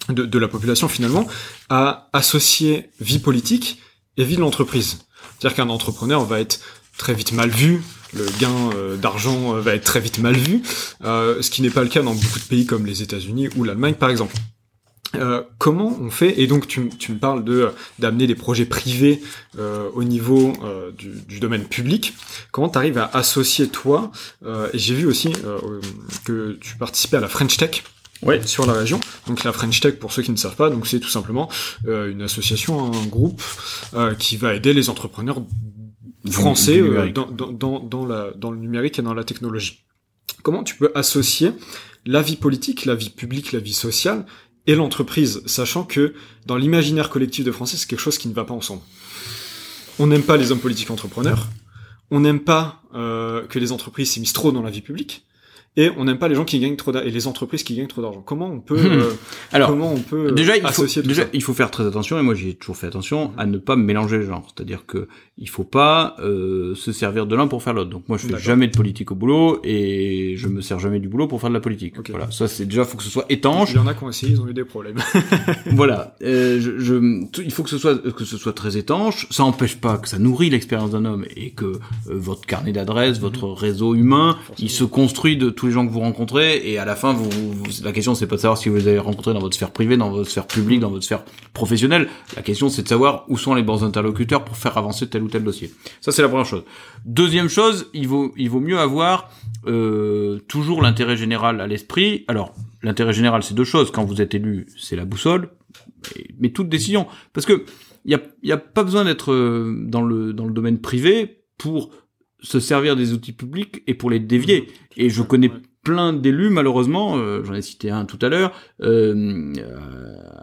de, de la population finalement, à associer vie politique et vie de l'entreprise. C'est-à-dire qu'un entrepreneur va être très vite mal vu, le gain euh, d'argent euh, va être très vite mal vu, euh, ce qui n'est pas le cas dans beaucoup de pays comme les États-Unis ou l'Allemagne par exemple. Euh, comment on fait Et donc tu, tu me parles de d'amener des projets privés euh, au niveau euh, du, du, domaine public. Comment tu arrives à associer toi euh, Et j'ai vu aussi euh, que tu participais à la French Tech. Ouais. sur la région. Donc la French Tech, pour ceux qui ne savent pas, donc c'est tout simplement une association, un groupe qui va aider les entrepreneurs français dans, dans, dans, dans, la, dans le numérique et dans la technologie. Comment tu peux associer la vie politique, la vie publique, la vie sociale et l'entreprise, sachant que dans l'imaginaire collectif de Français, c'est quelque chose qui ne va pas ensemble. On n'aime pas les hommes politiques entrepreneurs, on n'aime pas euh, que les entreprises s'immiscent trop dans la vie publique, et on n'aime pas les gens qui gagnent trop et les entreprises qui gagnent trop d'argent. Comment on peut hmm. euh, Alors, comment on peut déjà il faut déjà il faut faire très attention et moi j'ai toujours fait attention à ne pas mélanger les genres, c'est-à-dire que il faut pas euh, se servir de l'un pour faire l'autre. Donc moi je fais jamais de politique au boulot et je me sers jamais du boulot pour faire de la politique. Voilà, ça c'est déjà faut que ce soit étanche. Il y en a qui ont essayé, ils ont eu des problèmes. voilà, euh, je, je, il faut que ce soit que ce soit très étanche. Ça empêche pas que ça nourrit l'expérience d'un homme et que euh, votre carnet d'adresse, votre mhm. réseau humain, il se construit de tous les gens que vous rencontrez et à la fin vous, la question c'est pas de savoir si vous les avez rencontrés dans votre sphère privée, dans votre sphère publique, dans votre sphère professionnelle. La question c'est de savoir où sont les bons interlocuteurs pour faire avancer tel ou tel dossier. Ça c'est la première chose. Deuxième chose, il vaut il vaut mieux avoir euh, toujours l'intérêt général à l'esprit. Alors l'intérêt général c'est deux choses. Quand vous êtes élu, c'est la boussole, mais toute décision parce que il y a, y a pas besoin d'être euh, dans le dans le domaine privé pour se servir des outils publics et pour les dévier. Et je connais plein d'élus, malheureusement, euh, j'en ai cité un tout à l'heure, euh,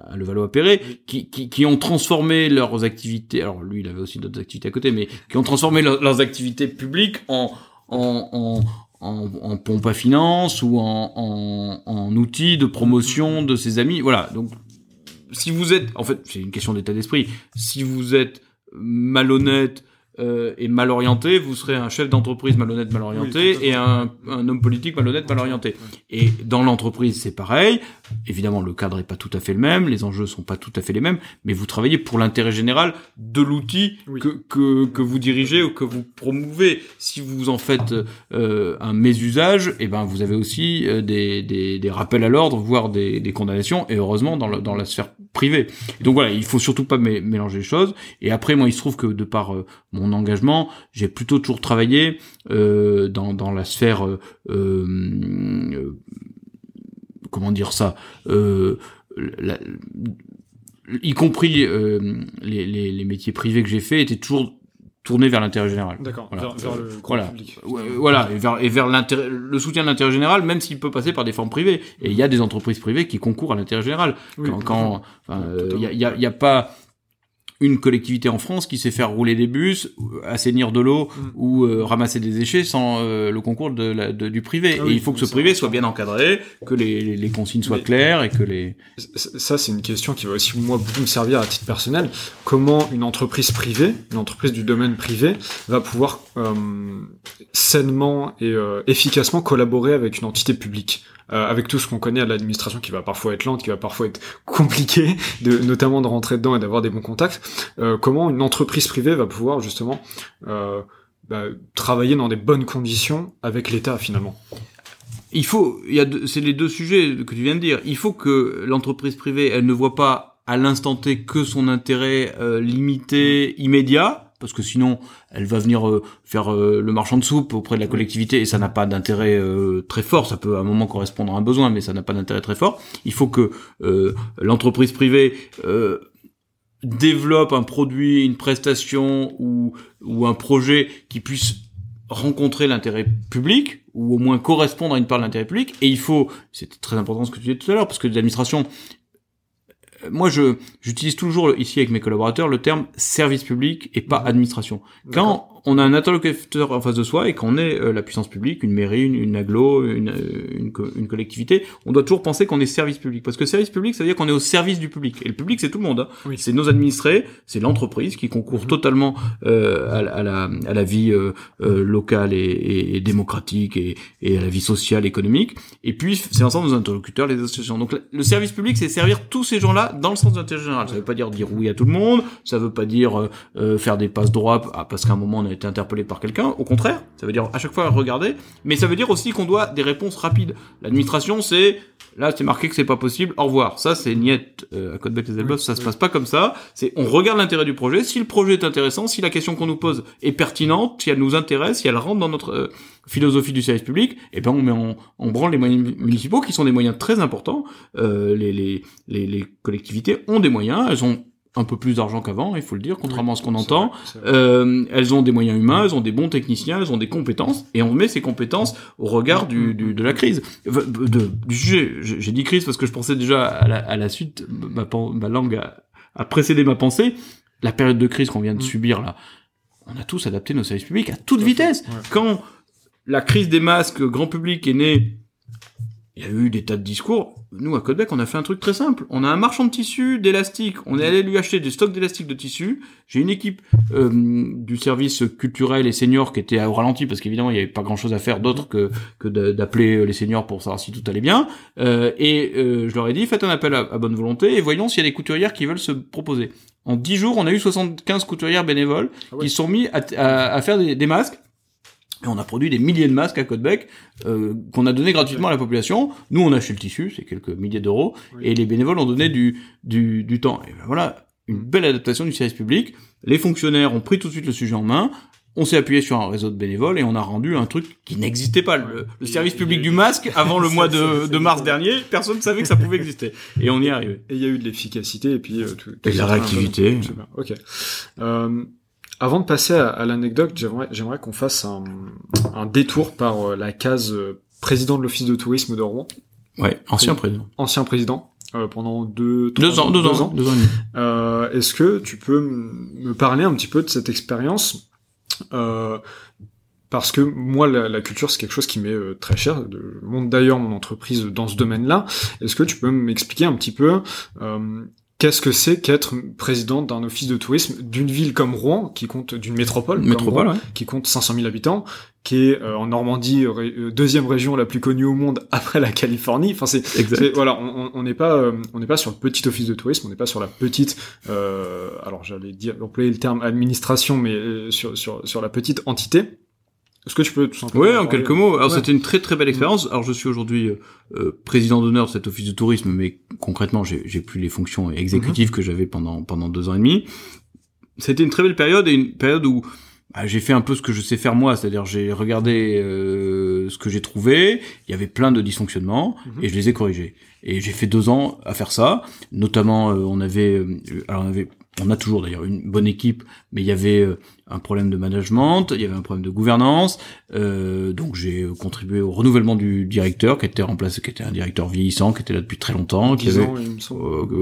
à Levallois-Perret, qui, qui, qui, ont transformé leurs activités, alors lui il avait aussi d'autres activités à côté, mais qui ont transformé leurs activités publiques en, en, en en, en, pompe à finance ou en, en, en outil de promotion de ses amis. Voilà. Donc, si vous êtes, en fait, c'est une question d'état d'esprit. Si vous êtes malhonnête, euh, et mal orienté, vous serez un chef d'entreprise malhonnête, mal orienté, et un, un, homme politique malhonnête, mal orienté. Et dans l'entreprise, c'est pareil. Évidemment, le cadre est pas tout à fait le même, les enjeux sont pas tout à fait les mêmes, mais vous travaillez pour l'intérêt général de l'outil que, que, que, vous dirigez ou que vous promouvez. Si vous en faites euh, un mésusage, et eh ben vous avez aussi euh, des, des, des, rappels à l'ordre, voire des, des, condamnations, et heureusement dans, le, dans la sphère privée. donc voilà, il faut surtout pas mélanger les choses. Et après, moi, il se trouve que de par euh, mon engagement, j'ai plutôt toujours travaillé euh, dans, dans la sphère, euh, comment dire ça, y compris les, les, les, métiers privés que j'ai fait étaient toujours tournés vers l'intérêt général. D'accord. Voilà. Vers, le voilà. public. voilà. Et vers, et vers l'intérêt, le soutien de l'intérêt général, même s'il peut passer par des formes privées. Et il y a des entreprises privées qui concourent à l'intérêt général. quand, quand, il y a, y, a, y a pas une collectivité en France qui sait faire rouler des bus, assainir de l'eau mm. ou euh, ramasser des déchets sans euh, le concours de, la, du privé. Ah et il faut que ce privé soit bien encadré, que les, les consignes soient claires et que les... Ça, c'est une question qui va aussi, moi, beaucoup me servir à titre personnel. Comment une entreprise privée, une entreprise du domaine privé, va pouvoir euh, sainement et efficacement collaborer avec une entité publique? Euh, avec tout ce qu'on connaît à l'administration qui va parfois être lente, qui va parfois être compliqué, de, notamment de rentrer dedans et d'avoir des bons contacts, euh, comment une entreprise privée va pouvoir justement euh, bah, travailler dans des bonnes conditions avec l'État finalement? Il faut, il y a, c'est les deux sujets que tu viens de dire. Il faut que l'entreprise privée, elle ne voit pas à l'instant T que son intérêt limité, immédiat, parce que sinon elle va venir euh, faire euh, le marchand de soupe auprès de la collectivité et ça n'a pas d'intérêt euh, très fort. Ça peut à un moment correspondre à un besoin, mais ça n'a pas d'intérêt très fort. Il faut que l'entreprise privée développe un produit, une prestation ou, ou un projet qui puisse rencontrer l'intérêt public ou au moins correspondre à une part de l'intérêt public et il faut c'était très important ce que tu disais tout à l'heure parce que l'administration moi, je j'utilise toujours ici avec mes collaborateurs le terme service public et pas administration. Quand on a un interlocuteur en face de soi et qu'on est euh, la puissance publique, une mairie, une, une aglo, une, euh, une, une, collectivité, on doit toujours penser qu'on est service public. Parce que service public, ça veut dire qu'on est au service du public. Et le public, c'est tout le monde. Hein. Oui. C'est nos administrés, c'est l'entreprise qui concourt mhm. totalement euh, à, à, la, à la vie euh, euh, locale et, et, démocratique et, et, à la vie sociale, économique. Et puis, c'est l'ensemble de nos interlocuteurs, les associations. Donc, le service public, c'est servir tous ces gens-là dans le sens de l'intérêt général. Ça veut pas dire dire oui à tout le monde, ça veut pas dire faire des passes droits, ah, parce qu'à un moment, on a été interpellé par quelqu'un. Au contraire, ça veut dire à chaque fois regarder, mais ça veut dire aussi qu'on doit des réponses rapides. L'administration, c'est là, c'est marqué que c'est pas possible. Au revoir. Ça, c'est niet euh, à Codebec les Elbeuf. Ça se passe pas comme ça. C'est on regarde l'intérêt du projet. Si le projet est intéressant, si la question qu'on nous pose est pertinente, si elle nous intéresse, si elle rentre dans notre euh, philosophie du service public, eh ben on met en, on branle les moyens municipaux qui sont des moyens très importants. Euh, les, les, les, les collectivités ont des moyens. Elles ont un peu plus d'argent qu'avant, il faut le dire, contrairement à ce qu'on entend. Euh, elles ont des moyens humains, elles ont des bons techniciens, elles ont des compétences, et on met ces compétences au regard du, du de la crise, de, du sujet. J'ai dit crise parce que je pensais déjà à la, à la suite, ma, ma langue a, a, précédé ma pensée. La période de crise qu'on vient de mm. subir là, on a tous adapté nos services publics à toute vitesse. Quand la crise des masques grand public est née il y a eu des tas de discours. Nous, à Codebec, on a fait un truc très simple. On a un marchand de tissu, d'élastique. On est allé lui acheter des stocks d'élastique de tissu. J'ai une équipe euh, du service culturel et senior qui était au ralenti parce qu'évidemment, il n'y avait pas grand-chose à faire d'autre que, que d'appeler les seniors pour savoir si tout allait bien. Euh, et euh, je leur ai dit, faites un appel à, bonne volonté et voyons s'il y a des couturières qui veulent se proposer. En 10 jours, on a eu 75 couturières bénévoles ah qui sont mis à, à, faire des, des masques et on a produit des milliers de masques à Codebec euh, qu'on a donné gratuitement à la population. Nous, on a acheté le tissu, c'est quelques milliers d'euros, et les bénévoles ont donné du, du, du temps. Et ben voilà, une belle adaptation du service public. Les fonctionnaires ont pris tout de suite le sujet en main. On s'est appuyé sur un réseau de bénévoles et on a rendu un truc qui n'existait pas. Le, service public du masque, avant le mois de, de, mars dernier, personne ne savait que ça pouvait exister. Et on y est arrivé. Et il y a eu de l'efficacité et puis... Euh, tout, et de la réactivité. Ok. Euh, avant de passer à, l'anecdote, j'aimerais, qu'on fasse un, détour par euh, la case euh, président de l'office de tourisme de Rouen. Ouais, ancien président. Ancien président. Euh, pendant deux, deux ans, deux, ans, deux ans. Euh, Est-ce que tu peux me parler un petit peu de cette expérience? Euh, parce que moi, la, la culture, c'est quelque chose qui m'est très cher. Je monte d'ailleurs mon entreprise dans ce domaine-là. Est-ce que tu peux m'expliquer un petit peu qu'est-ce que c'est qu'être président d'un office de tourisme d'une ville comme Rouen, qui compte d'une métropole, métropole qui compte 500 000 habitants, qui est euh, en Normandie euh, deuxième région la plus connue au monde après la Californie. Enfin, c'est voilà, on n'est pas euh, on n'est pas sur le petit office de tourisme, on n'est pas sur la petite. alors j'allais dire employer le terme administration, mais sur sur sur la petite entité. Est-ce que tu peux tout simplement Oui, en quelques mots. Alors c'était une très très belle expérience. Alors je suis aujourd'hui euh, euh, président d'honneur de cet office de tourisme, mais concrètement j'ai plus les fonctions exécutives mhm. que j'avais pendant pendant deux ans et demi. C'était une très belle période et une période où bah, j'ai fait un peu ce que je sais faire moi, c'est-à-dire j'ai regardé euh, ce que j'ai trouvé. Il y avait plein de dysfonctionnements mhm. et je les ai corrigés. Et j'ai fait deux ans à faire ça. Notamment, on avait, alors on avait on a toujours d'ailleurs une bonne équipe, mais il y avait euh, un problème de management, il y avait un problème de gouvernance, euh, donc j'ai contribué au renouvellement du directeur qui était remplacé, qui était un directeur vieillissant, qui était là depuis très longtemps, qui avait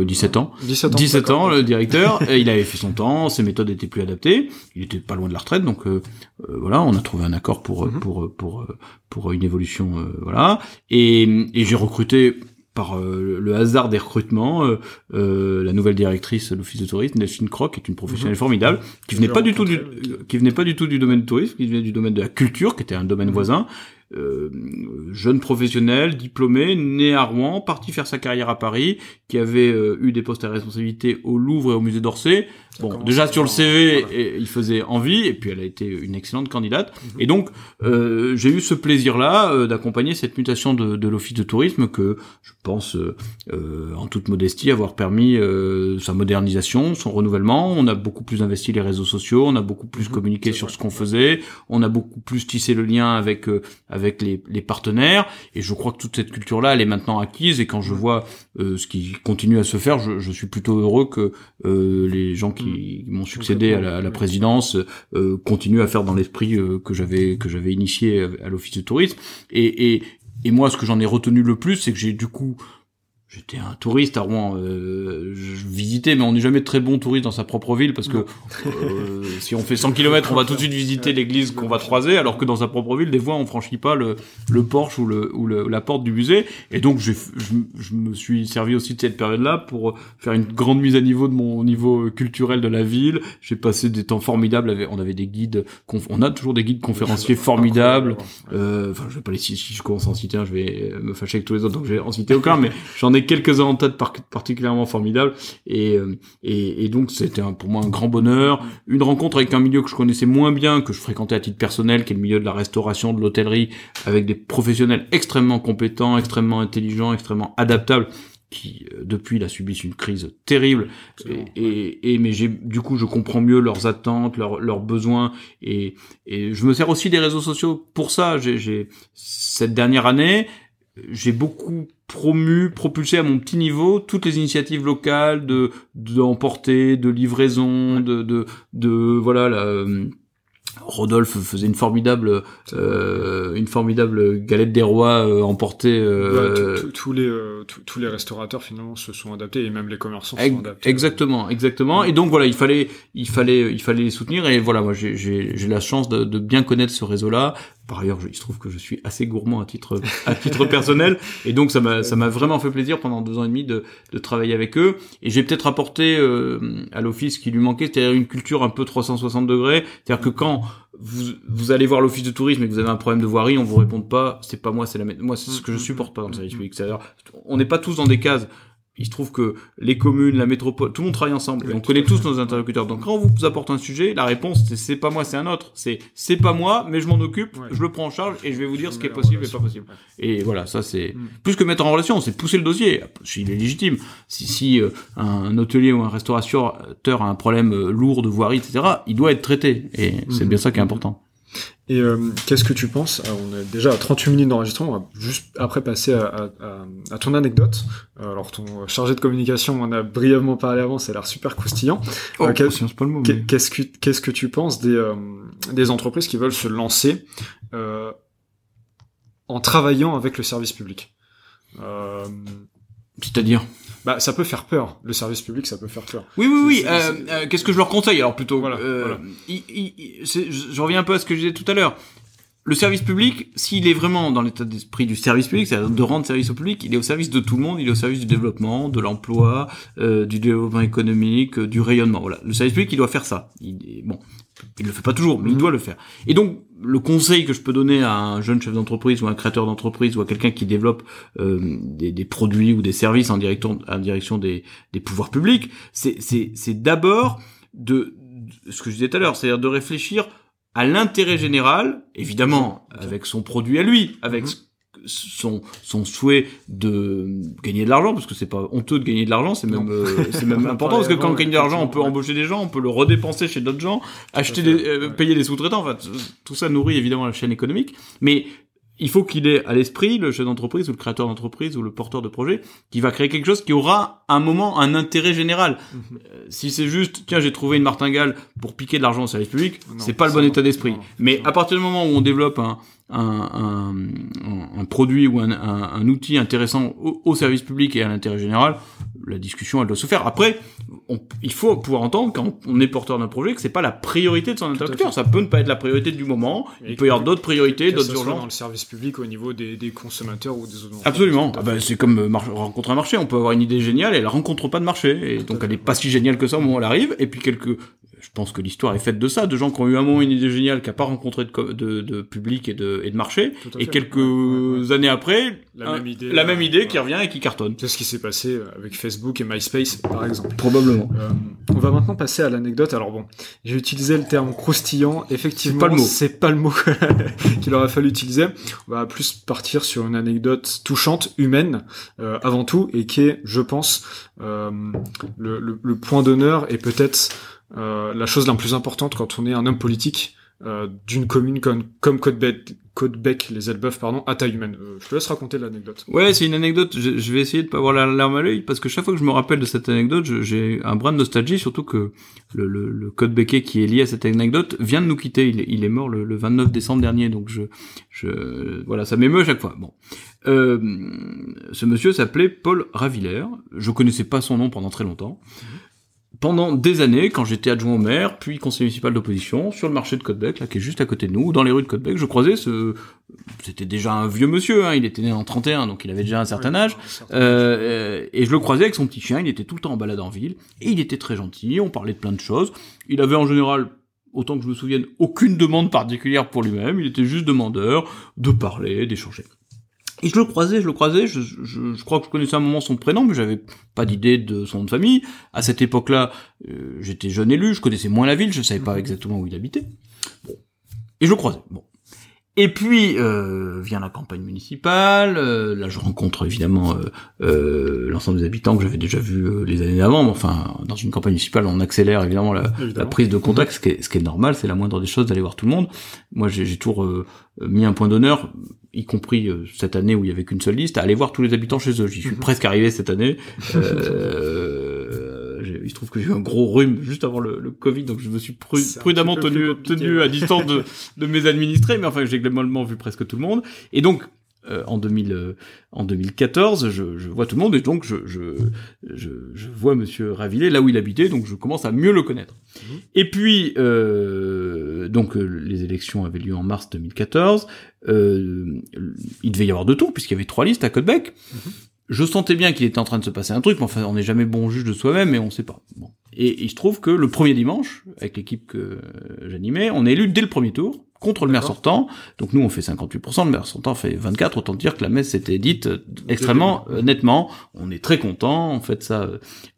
17 ans, 17 ans, le directeur, et il avait fait son temps, ses méthodes étaient plus adaptées, il était pas loin de la retraite, donc euh, voilà, on a trouvé un accord pour mhm. pour pour pour une évolution, voilà, et, et j'ai recruté par euh, le hasard des recrutements, euh, euh, la nouvelle directrice de l'office de tourisme, Delphine Croc, est une professionnelle mhm. formidable, qui venait pas du tout du, qui venait pas du tout du domaine du tourisme, qui venait du domaine de la culture, qui était un domaine mhm. voisin, euh, jeune professionnel, diplômé, né à Rouen, parti faire sa carrière à Paris, qui avait eu des postes à responsabilité au Louvre et au musée d'Orsay. Bon, déjà sur le CV, il faisait envie, et puis elle a été une excellente candidate. Mhm. Et donc, euh, j'ai eu ce plaisir-là d'accompagner cette mutation de, de l'office de tourisme que je pense, en toute modestie, avoir permis sa modernisation, son renouvellement. On a beaucoup plus investi les réseaux sociaux, on a beaucoup plus mhm. communiqué sur ce qu'on faisait, on a beaucoup plus tissé le lien avec avec les, les, partenaires. Et je crois que toute cette culture-là, elle est maintenant acquise. Et quand je vois euh, ce qui continue à se faire, je, je suis plutôt heureux que euh, les gens qui mm. m'ont succédé à la, à la présidence euh, continuent à faire dans l'esprit euh, que j'avais que j'avais initié à, l'office de tourisme. Et, et, et moi, ce que j'en ai retenu le plus, c'est que j'ai du coup J'étais un touriste à Rouen. Euh, je visitais, mais on n'est jamais très bon touriste dans sa propre ville parce que euh, si on fait 100 km, on va tout de suite visiter l'église qu'on va croiser, alors que dans sa propre ville, des fois, on franchit pas le, le porche ou, le, ou le, la porte du musée. Et donc, je, je, me suis servi aussi de cette période-là pour faire une grande mise à niveau de mon niveau culturel de la ville. J'ai passé des temps formidables. On avait des guides, on a toujours des guides conférenciers formidables. Euh, enfin, je vais pas les si je commence à en citer un, je vais me fâcher avec tous les autres, donc je vais en citer aucun, mais j'en ai ai quelques-uns en tête particulièrement formidables. Et, et, et donc, c'était pour moi un grand bonheur. Une rencontre avec un milieu que je connaissais moins bien, que je fréquentais à titre personnel, qui est le milieu de la restauration, de l'hôtellerie, avec des professionnels extrêmement compétents, extrêmement intelligents, extrêmement adaptables qui euh, depuis la subissent une crise terrible et, et, mais j'ai du coup je comprends mieux leurs attentes leurs, leurs besoins et, et je me sers aussi des réseaux sociaux pour ça j'ai cette dernière année j'ai beaucoup promu, propulsé à mon petit niveau toutes les initiatives locales de d'emporter, de livraison, de, de, de voilà la, euh, Rodolphe faisait une formidable, euh, une formidable galette des rois euh, emportée. Euh, tous les euh, tous les restaurateurs finalement se sont adaptés et même les commerçants se sont adaptés. Exactement, exactement. Et donc voilà, il fallait, il fallait, il fallait les soutenir. Et voilà, moi j'ai j'ai la chance de, de bien connaître ce réseau-là. Par ailleurs, il se trouve que je suis assez gourmand à titre à titre personnel, et donc ça m'a ça m'a vraiment fait plaisir pendant deux ans et demi de de travailler avec eux. Et j'ai peut-être apporté euh, à l'office qui lui manquait, c'est-à-dire une culture un peu 360 degrés, c'est-à-dire que quand vous, vous allez voir l'office de tourisme et que vous avez un problème de voirie, on vous répond pas, c'est pas moi, c'est la moi, c'est ce que je supporte pas dans le service public. C'est-à-dire, on n'est pas tous dans des cases il se trouve que les communes, la métropole, tout le monde travaille ensemble. et on connaît tous nos interlocuteurs. Donc quand on vous apporte un sujet, la réponse c'est c'est pas moi, c'est un autre. C'est c'est pas moi, mais je m'en occupe, je le prends en charge et je vais vous dire ce qui est possible et pas possible. Et voilà, ça c'est mm. plus que mettre en relation, c'est pousser le dossier. Il est légitime. Si si euh, un hôtelier ou un restaurateur a un problème euh, lourd de voirie, etc., il doit être traité. Et c'est mm. bien ça qui est important. Et euh, qu'est-ce que tu penses? On est déjà à 38 minutes d'enregistrement, on va juste après passer à, à, ton anecdote. Euh, alors ton chargé de communication on en a brièvement parlé avant, ça a l'air super croustillant. Oh, euh, qu'est-ce que qu'est-ce que tu penses des, euh, des entreprises qui veulent se lancer en travaillant avec le service public? C'est-à-dire? Bah, ça peut faire peur. Le service public, ça peut faire peur. Oui, oui, oui. Euh, euh, Qu'est-ce que je leur conseille? Alors plutôt voilà, euh, Je reviens un peu à ce que je disais tout à l'heure. Le service public, s'il est vraiment dans l'état d'esprit du service public, c'est-à-dire de rendre service au public, il est au service de tout le monde, il est au service du développement, de l'emploi, euh, du développement économique, du rayonnement. Voilà, le service public, il doit faire ça. Il est, bon, il le fait pas toujours, mais il doit le faire. Et donc, le conseil que je peux donner à un jeune chef d'entreprise ou un créateur d'entreprise ou à quelqu'un qui développe euh, des, des, produits ou des services en direction, en direction des, des pouvoirs publics, c'est d'abord de, de, ce que je disais tout à l'heure, c'est-à-dire de réfléchir à l'intérêt général, évidemment avec son produit à lui, avec mhm. Son son souhait de gagner de l'argent parce que c'est pas honteux de gagner de l'argent c'est même euh, c'est même important parce que quand on gagne de l'argent on peut embaucher des gens on peut le redépenser chez d'autres gens acheter des euh, payer des sous-traitants enfin tout ça nourrit évidemment la chaîne économique mais il faut qu'il ait à l'esprit le chef d'entreprise ou le créateur d'entreprise ou le porteur de projet qui va créer quelque chose qui aura un moment un intérêt général. Mhm. Euh, si c'est juste tiens j'ai trouvé une martingale pour piquer de l'argent au service public, c'est pas le bon état d'esprit. Mais à partir du moment où on développe un, un, produit ou un, outil intéressant au, service public et à l'intérêt général, la discussion elle doit se faire. Après, on, il faut pouvoir entendre quand on est porteur d'un projet que c'est pas la priorité de son interlocuteur. Ça peut ne pas être la priorité du moment. il peut y avoir d'autres priorités, d'autres urgences. dans le service public au niveau des, des consommateurs ou des. Absolument. Ah ben, c'est comme euh, rencontrer un marché. On peut avoir une idée géniale et elle rencontre pas de marché. Et donc elle est pas si géniale que ça au moment où elle arrive. Et puis quelques je pense que l'histoire est faite de ça, de gens qui ont eu un moment une idée géniale, qui n'a pas rencontré de, de, de, public et de, et de marché, et quelques années après, la même idée, la même idée qui revient et qui cartonne. C'est ce qui s'est passé avec Facebook et MySpace, par exemple. Probablement. Euh, on va maintenant passer à l'anecdote. Alors bon, j'ai utilisé le terme croustillant. Effectivement, c'est pas le mot, qu'il aurait fallu utiliser. On va plus partir sur une anecdote touchante, humaine, euh, avant tout, et qui est, je pense, euh, le, le, le point d'honneur et peut-être la chose la plus importante quand on est un homme politique euh, d'une commune comme, comme Côte-Bec, les Elbeuf, pardon, à taille humaine. Euh, je te laisse raconter l'anecdote. Ouais, c'est une anecdote. Je, vais essayer de pas avoir la larme à l'œil parce que chaque fois que je me rappelle de cette anecdote, j'ai un brin de nostalgie, surtout que le, le, le Côte-Becquais qui est lié à cette anecdote vient de nous quitter. Il est, il est mort le, le 29 décembre dernier, donc je, je voilà, ça m'émeut à chaque fois. Bon, euh, ce monsieur s'appelait Paul Ravillère. Je connaissais pas son nom pendant très longtemps. Mhm pendant des années, quand j'étais adjoint au maire, puis conseiller municipal d'opposition, sur le marché de Côtebec, là, qui est juste à côté de nous, dans les rues de Côtebec, je croisais ce, c'était déjà un vieux monsieur, hein, il était né en 31, donc il avait déjà un certain âge, euh, et je le croisais avec son petit chien, il était tout le temps en balade en ville, et il était très gentil, on parlait de plein de choses, il avait en général autant que je me souvienne, aucune demande particulière pour lui-même, il était juste demandeur de parler, d'échanger. Et je le croisais, je le croisais, je, je, je crois que je connaissais à un moment son prénom, mais j'avais pas d'idée de son nom de famille. À cette époque-là, euh, j'étais jeune élu, je connaissais moins la ville, je savais pas exactement où il habitait. Bon. Et je le croisais. Bon. Et puis euh, vient la campagne municipale. Euh, là, je rencontre évidemment euh, euh l'ensemble des habitants que j'avais déjà vu euh, les années d'avant. Mais enfin, dans une campagne municipale, on accélère évidemment la, la prise de contact, ce qui est, ce qui est normal. C'est la moindre des choses d'aller voir tout le monde. Moi, j'ai toujours mis un point d'honneur, y compris cette année où il y avait qu'une seule liste, à aller voir tous les habitants chez eux. J'y suis presque arrivé cette année. il se trouve que j'ai eu un gros rhume juste avant le, le Covid, donc je me suis prudemment tenu, tenu à distance de, de mes administrés, mais enfin j'ai globalement vu presque tout le monde. Et donc euh, en 2000, euh, en 2014, je, je, vois tout le monde et donc je, je, je, je, vois Monsieur Ravillet là où il habitait, donc je commence à mieux le connaître. Mmh. Et puis euh, donc euh, les élections avaient lieu en mars 2014. il devait y avoir deux tours puisqu'il y avait trois listes à Codebec. Mmh je sentais bien qu'il était en train de se passer un truc, mais enfin, on n'est jamais bon juge de soi-même, mais on sait pas. Bon. Et il se trouve que le premier dimanche, avec l'équipe que j'animais, on est élu dès le premier tour contre le maire sortant. Donc nous, on fait 58%, le maire sortant fait 24%. Autant dire que la messe s'était dite euh, extrêmement euh, nettement. On est très content, on fait ça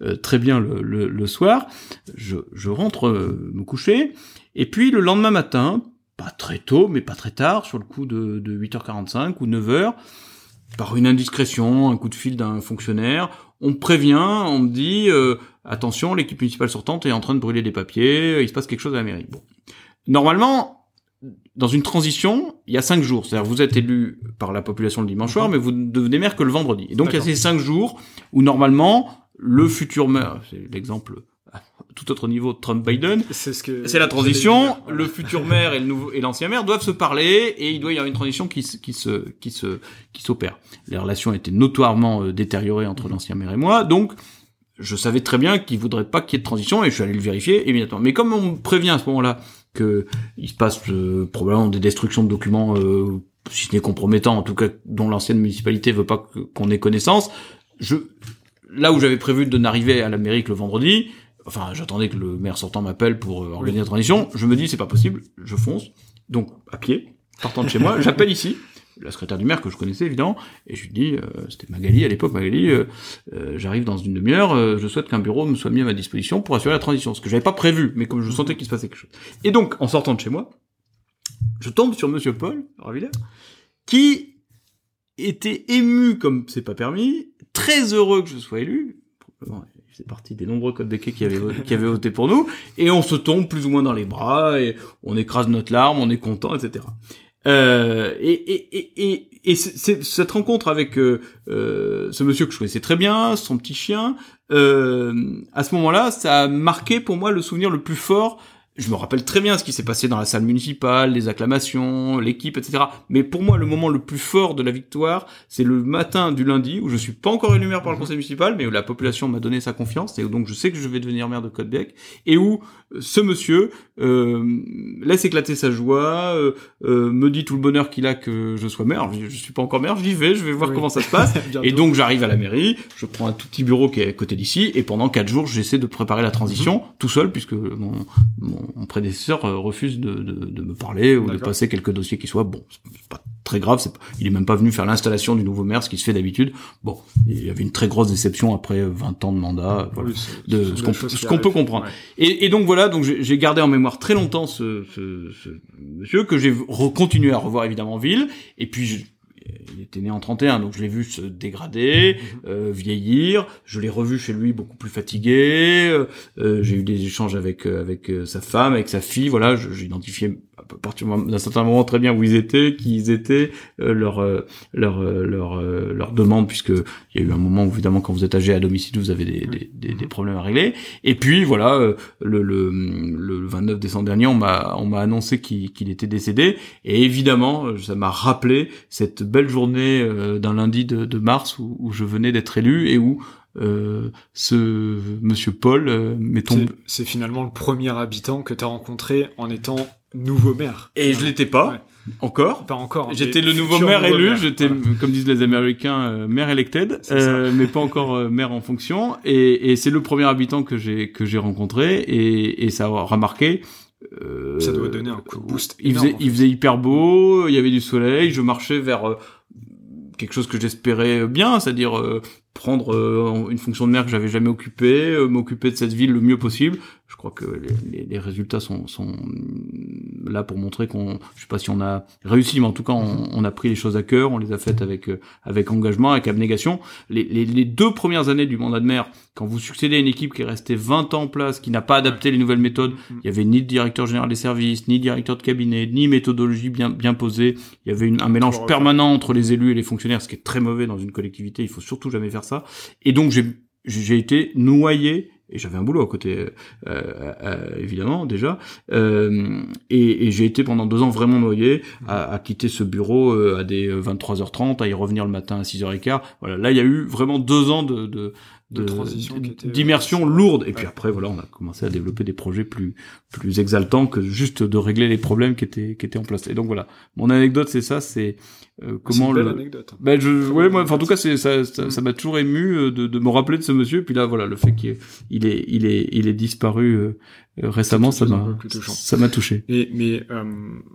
euh, très bien le, le, soir. Je, je rentre me coucher, et puis le lendemain matin, pas très tôt, mais pas très tard, sur le coup de, de 8h45 ou 9h, par une indiscrétion, un coup de fil d'un fonctionnaire, on me prévient, on me dit euh, attention, l'équipe municipale sortante est en train de brûler des papiers, il se passe quelque chose à la mairie. Bon. Normalement, dans une transition, il y a cinq jours. C'est-à-dire vous êtes élu par la population le dimanche soir, mais vous ne devenez maire que le vendredi. Et donc il y a ces cinq jours où normalement le futur maire, c'est l'exemple tout autre niveau de Trump-Biden. C'est ce que c'est la transition. Le futur maire et le nouveau et l'ancien maire doivent se parler et il doit y avoir une transition qui, qui se qui se qui s'opère. Les relations étaient notoirement euh, détériorées entre l'ancien maire et moi, donc je savais très bien qu'il voudrait pas qu'il y ait de transition et je suis allé le vérifier immédiatement. Mais comme on me prévient à ce moment-là que il se passe euh, probablement des destructions de documents, euh, si ce n'est compromettants, en tout cas dont l'ancienne municipalité veut pas qu'on ait connaissance, je là où j'avais prévu de n'arriver à la mairie que le vendredi, enfin j'attendais que le maire sortant m'appelle pour euh, organiser la transition, je me dis c'est pas possible, je fonce, donc à pied, partant de chez moi, j'appelle ici, la secrétaire du maire que je connaissais évidemment, et je lui dis, euh, c'était Magali à l'époque, Magali, euh, j'arrive dans une demi-heure, je souhaite qu'un bureau me soit mis à ma disposition pour assurer la transition, ce que j'avais pas prévu, mais comme je sentais qu'il se passait quelque chose. Et donc, en sortant de chez moi, je tombe sur Monsieur Paul qui était ému comme c'est pas permis, très heureux que je sois élu, c'est partie des nombreux codes d'équipe qui avaient, qui avaient voté pour nous, et on se tombe plus ou moins dans les bras, et on écrase notre larme, on est content, etc. Euh, et, et, et, et, et cette rencontre avec euh, euh, ce monsieur que je connaissais très bien, son petit chien, euh, à ce moment-là, ça a marqué pour moi le souvenir le plus fort je me rappelle très bien ce qui s'est passé dans la salle municipale, les acclamations, l'équipe, etc. Mais pour moi, le moment le plus fort de la victoire, c'est le matin du lundi où je suis pas encore élu maire par le mhm. conseil municipal, mais où la population m'a donné sa confiance et où donc je sais que je vais devenir maire de Côte-Bec et où euh, ce monsieur euh, laisse éclater sa joie, euh, euh, me dit tout le bonheur qu'il a que je sois maire. Je, je suis pas encore maire, j'y vais, je vais voir comment ça se passe. et donc j'arrive à la mairie, je prends un tout petit bureau qui est à côté d'ici et pendant quatre jours, j'essaie de préparer la transition mhm. tout seul puisque mon, mon mon prédécesseur euh, refuse de, de, de, me parler ou de passer quelques dossiers qui soient bon c'est pas très grave c'est il est même pas venu faire l'installation du nouveau maire ce qui se fait d'habitude. Bon il y avait une très grosse déception après 20 ans de mandat voilà, de ce qu'on peut comprendre. Et, et, donc voilà donc j'ai gardé en mémoire très longtemps ce, ce, ce monsieur que j'ai continué à revoir évidemment en ville. Et puis je, il était né en 31, donc je l'ai vu se dégrader, mhm. euh, vieillir. Je l'ai revu chez lui beaucoup plus fatigué. Euh, euh j'ai eu des échanges avec euh, avec sa femme, avec sa fille. Voilà, j'ai identifié à partir d'un certain moment très bien où ils étaient, qui ils étaient, euh, leur euh, leur euh, leur leur demande puisque il y a eu un moment où évidemment quand vous êtes âgé à domicile vous avez des, des, des, des problèmes à régler. Et puis voilà le, le, le 29 décembre dernier on m'a on m'a annoncé qu'il qu'il était décédé. Et évidemment ça m'a rappelé cette belle journée d'un lundi de, de mars où, où je venais d'être élu et où euh, ce monsieur Paul euh, mettons c'est finalement le premier habitant que tu as rencontré en étant nouveau maire. Et je l'étais pas. Encore Pas encore. J'étais le nouveau maire élu, j'étais, comme disent les Américains, euh, maire elected, euh, mais pas encore euh, maire en fonction. Et, et c'est le premier habitant que j'ai que j'ai rencontré, et, et ça a remarqué. Euh, ça doit donner un coup de boost. Il faisait, il faisait hyper beau, il y avait du soleil, je marchais vers quelque chose que j'espérais bien, c'est-à-dire euh, prendre une fonction de maire que j'avais jamais occupée, m'occuper de cette ville le mieux possible. Je crois que les, les, résultats sont, sont, là pour montrer qu'on, je sais pas si on a réussi, mais en tout cas on, on, a pris les choses à cœur, on les a faites avec avec engagement, avec abnégation. Les, les, les, deux premières années du mandat de maire, quand vous succédez à une équipe qui est restée 20 ans en place, qui n'a pas adapté les nouvelles méthodes, il y avait ni de directeur général des services, ni directeur de cabinet, ni méthodologie bien bien posée. Il y avait une, un mélange permanent entre les élus et les fonctionnaires, ce qui est très mauvais dans une collectivité. Il faut surtout jamais faire ça. Et donc j'ai j'ai été noyé et j'avais un boulot à côté euh, euh, évidemment déjà. Euh, et, et j'ai été pendant deux ans vraiment noyé à, à quitter ce bureau euh, à des 23h30 à y revenir le matin à 6h15 voilà là il y a eu vraiment deux ans de, de d'immersion lourde. Et puis après voilà on a commencé à développer des projets plus plus exaltants que juste de régler les problèmes qui étaient qui étaient en place. Et donc voilà. Mon anecdote c'est ça c'est euh, comment une belle anecdote. Hein. Ben je ouais moi enfin, en tout cas c'est ça ça m'a toujours ému euh, de, de me rappeler de ce monsieur et puis là voilà le fait qu'il est il est il est il est disparu euh, euh, récemment ça m'a ça m'a touché. Et mais euh,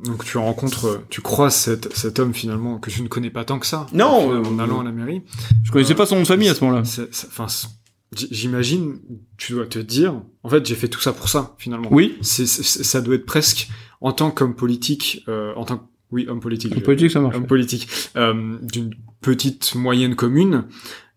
donc tu rencontres tu crois cet cet homme finalement que je ne connais pas tant que ça. Non en, allant à la mairie. Je connaissais pas son nom de famille à ce moment-là. Enfin j'imagine tu dois te dire en fait j'ai fait tout ça pour ça finalement. Oui. C'est ça doit être presque en tant qu'homme politique en tant que oui, homme politique. Homme politique, ça marche. Homme politique. Euh, D'une petite moyenne commune.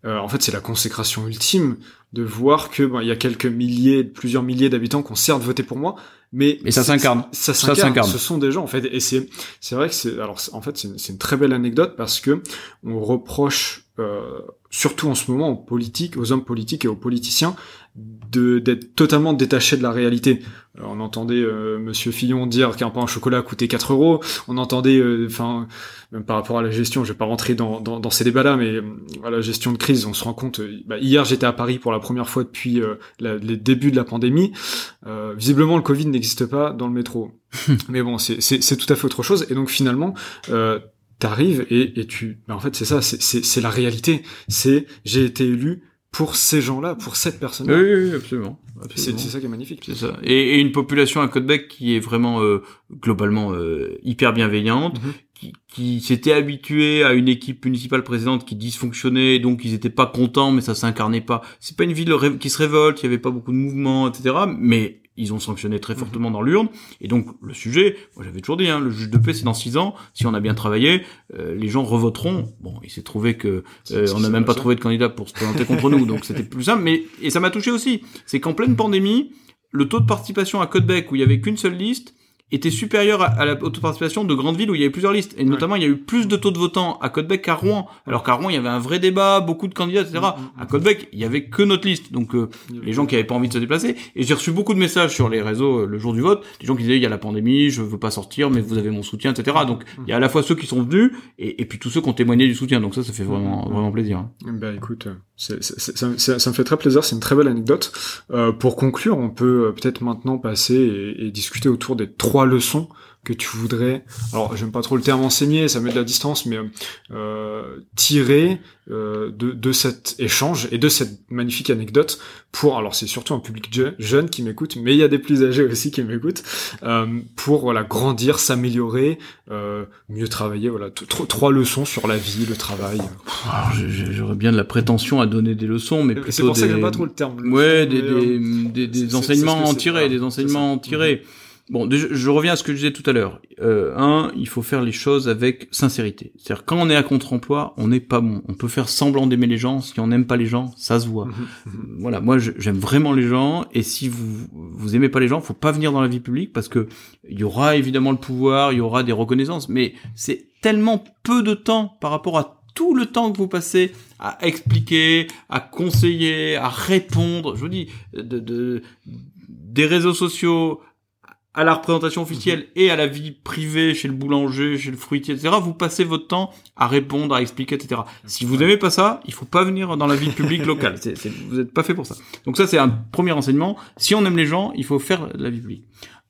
Euh, en fait, c'est la consécration ultime de voir que il y a quelques milliers, plusieurs milliers d'habitants qui ont certes voté pour moi, mais mais ça s'incarne. Ça s'incarne. Ce sont des gens en fait, et c'est c'est vrai que c'est alors en fait c'est une, une, très belle anecdote parce que on reproche euh, surtout en ce moment aux politiques, aux hommes politiques et aux politiciens de d'être totalement détachés de la réalité. on entendait euh, Monsieur Fillon dire qu'un pain au chocolat coûtait 4 euros. On entendait, euh, enfin, même par rapport à la gestion, je vais pas rentrer dans, dans, dans ces débats-là, mais à la gestion de crise, on se rend compte. Bah, hier, j'étais à Paris pour la première fois depuis les débuts de la pandémie. visiblement, le Covid n'existe pas dans le métro. mais bon, c'est tout à fait autre chose. Et donc finalement, t'arrives et, et tu, ben, en fait c'est ça, c'est la réalité. C'est j'ai été élu pour ces gens-là, pour cette personne. -là. Oui, oui, absolument. C'est ça qui est magnifique. C'est ça. Et, et, une population à Côte-Bec qui est vraiment euh, globalement euh, hyper bienveillante, mhm. qui, qui s'était habituée à une équipe municipale précédente qui dysfonctionnait, donc ils étaient pas contents, mais ça s'incarnait pas. C'est pas une ville qui se révolte, il y avait pas beaucoup de mouvements, etc. Mais ils ont sanctionné très fortement dans l'urne. Et donc le sujet, moi j'avais toujours dit, hein, le juge de paix c'est dans six ans. Si on a bien travaillé, euh, les gens revoteront. Bon, il s'est trouvé que euh, on n'a même pas trouvé de candidat pour se présenter contre nous, donc c'était plus simple. Mais et ça m'a touché aussi, c'est qu'en pleine pandémie, le taux de participation à Codebec où il y avait qu'une seule liste était supérieur à, la participation de grandes villes où il y avait plusieurs listes. Et notamment, il y a eu plus de taux de votants à Côte-Bec qu'à Rouen. Alors qu'à Rouen, il y avait un vrai débat, beaucoup de candidats, etc. Mm, mm, à Côte-Bec, il y avait que notre liste. Donc, euh, les gens qui avaient pas envie de se déplacer. Et j'ai reçu beaucoup de messages sur les réseaux euh, le jour du vote. Des gens qui disaient, il y a la pandémie, je veux pas sortir, mais vous avez mon soutien, etc. Donc, il y a à la fois ceux qui sont venus et, et puis tous ceux qui ont témoigné du soutien. Donc ça, ça fait vraiment, vraiment plaisir. Hein. Bah écoute, ça, ça, me fait très plaisir, c'est une très belle anecdote. Euh, pour conclure, on peut euh, peut-être maintenant passer et discuter autour des trois leçons que tu voudrais, alors j'aime pas trop le terme enseigner, ça met de la distance, mais euh, tirer euh, de, de cet échange et de cette magnifique anecdote pour, alors c'est surtout un public jeune qui m'écoute, mais il y a des plus âgés aussi qui m'écoutent, euh, pour voilà grandir, s'améliorer, euh, mieux travailler, voilà trois leçons sur la vie, le travail. J'aurais bien de la prétention à donner des leçons, mais plutôt c'est pour des... ça que j'aime pas trop le terme. Ouais, des, des, des, des enseignements tirés, des enseignements tirés. Bon, je reviens à ce que je disais tout à l'heure. Euh, un, il faut faire les choses avec sincérité. C'est-à-dire quand on est à contre-emploi, on n'est pas bon. On peut faire semblant d'aimer les gens. Si on n'aime pas les gens, ça se voit. Mhm, voilà, moi j'aime vraiment les gens. Et si vous vous aimez pas les gens, faut pas venir dans la vie publique parce que il y aura évidemment le pouvoir, il y aura des reconnaissances, mais c'est tellement peu de temps par rapport à tout le temps que vous passez à expliquer, à conseiller, à répondre. Je vous dis, de, de des réseaux sociaux à la représentation officielle mhm. et à la vie privée chez le boulanger, chez le fruitier, etc. Vous passez votre temps à répondre, à expliquer, etc. Si vous aimez pas ça, il faut pas venir dans la vie publique locale. vous n'êtes pas fait pour ça. Donc ça, c'est un premier enseignement. Si on aime les gens, il faut faire la vie publique.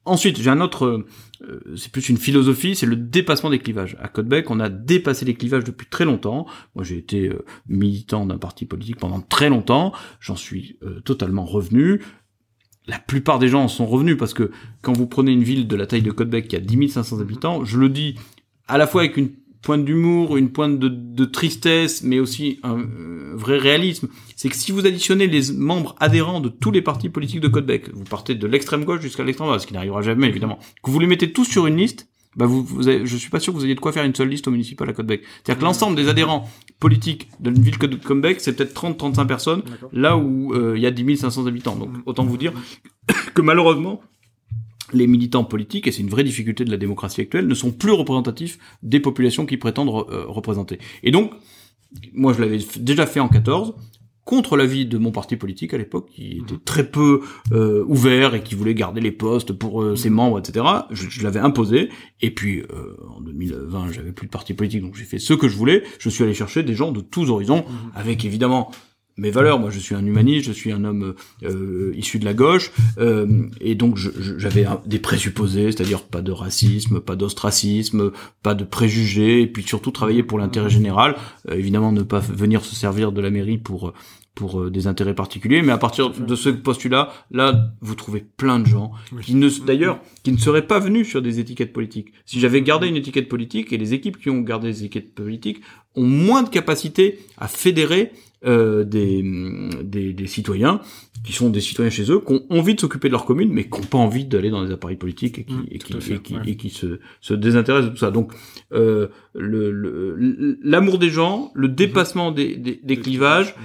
Ensuite, j'ai un autre, euh, c'est plus une philosophie, c'est le dépassement des clivages. À Côte-Bec, on a dépassé les clivages depuis très longtemps. Moi, j'ai été euh, militant d'un parti politique pendant très longtemps. J'en suis euh, totalement revenu la plupart des gens en sont revenus parce que quand vous prenez une ville de la taille de Côte-Bec qui a 10 500 habitants, je le dis à la fois avec une pointe d'humour, une pointe de, de, tristesse, mais aussi un euh, vrai réalisme, c'est que si vous additionnez les membres adhérents de tous les partis politiques de Codebec, vous partez de l'extrême gauche jusqu'à l'extrême droite, ce qui n'arrivera jamais évidemment, que vous les mettez tous sur une liste, bah vous, vous avez, je suis pas sûr que vous ayez de quoi faire une seule liste au municipal à Codebec. C'est-à-dire que l'ensemble des adhérents politiques d'une ville de Codebec, c'est peut-être 30-35 personnes, là où euh, il y a 10 500 habitants. Donc autant vous dire que malheureusement, les militants politiques, et c'est une vraie difficulté de la démocratie actuelle, ne sont plus représentatifs des populations qui prétendent euh, représenter. Et donc, moi je l'avais déjà fait en 14, contre l'avis de mon parti politique à l'époque, qui était très peu euh, ouvert et qui voulait garder les postes pour euh, ses membres, etc. Je, l'avais imposé. Et puis euh, en 2020, j'avais plus de parti politique, donc j'ai fait ce que je voulais. Je suis allé chercher des gens de tous horizons, avec évidemment mes valeurs. Moi, je suis un humaniste, je suis un homme euh, issu de la gauche, euh, et donc j'avais des présupposés, c'est-à-dire pas de racisme, pas d'ostracisme, pas de préjugés, et puis surtout travailler pour l'intérêt général. Euh, évidemment, ne pas venir se servir de la mairie pour pour des intérêts particuliers, mais à partir de ce postulat, là, vous trouvez plein de gens qui ne, d'ailleurs, qui ne seraient pas venus sur des étiquettes politiques. Si j'avais gardé une étiquette politique, et les équipes qui ont gardé des étiquettes politiques ont moins de capacité à fédérer euh, des, des, des, citoyens qui sont des citoyens chez eux, qui ont envie de s'occuper de leur commune, mais qui n'ont pas envie d'aller dans des appareils politiques et qui, mmh, et qui, et qui, et qui, se, se désintéressent de tout ça. Donc, euh, l'amour le, des gens, le mmh. dépassement des, des, des clivages, mmh.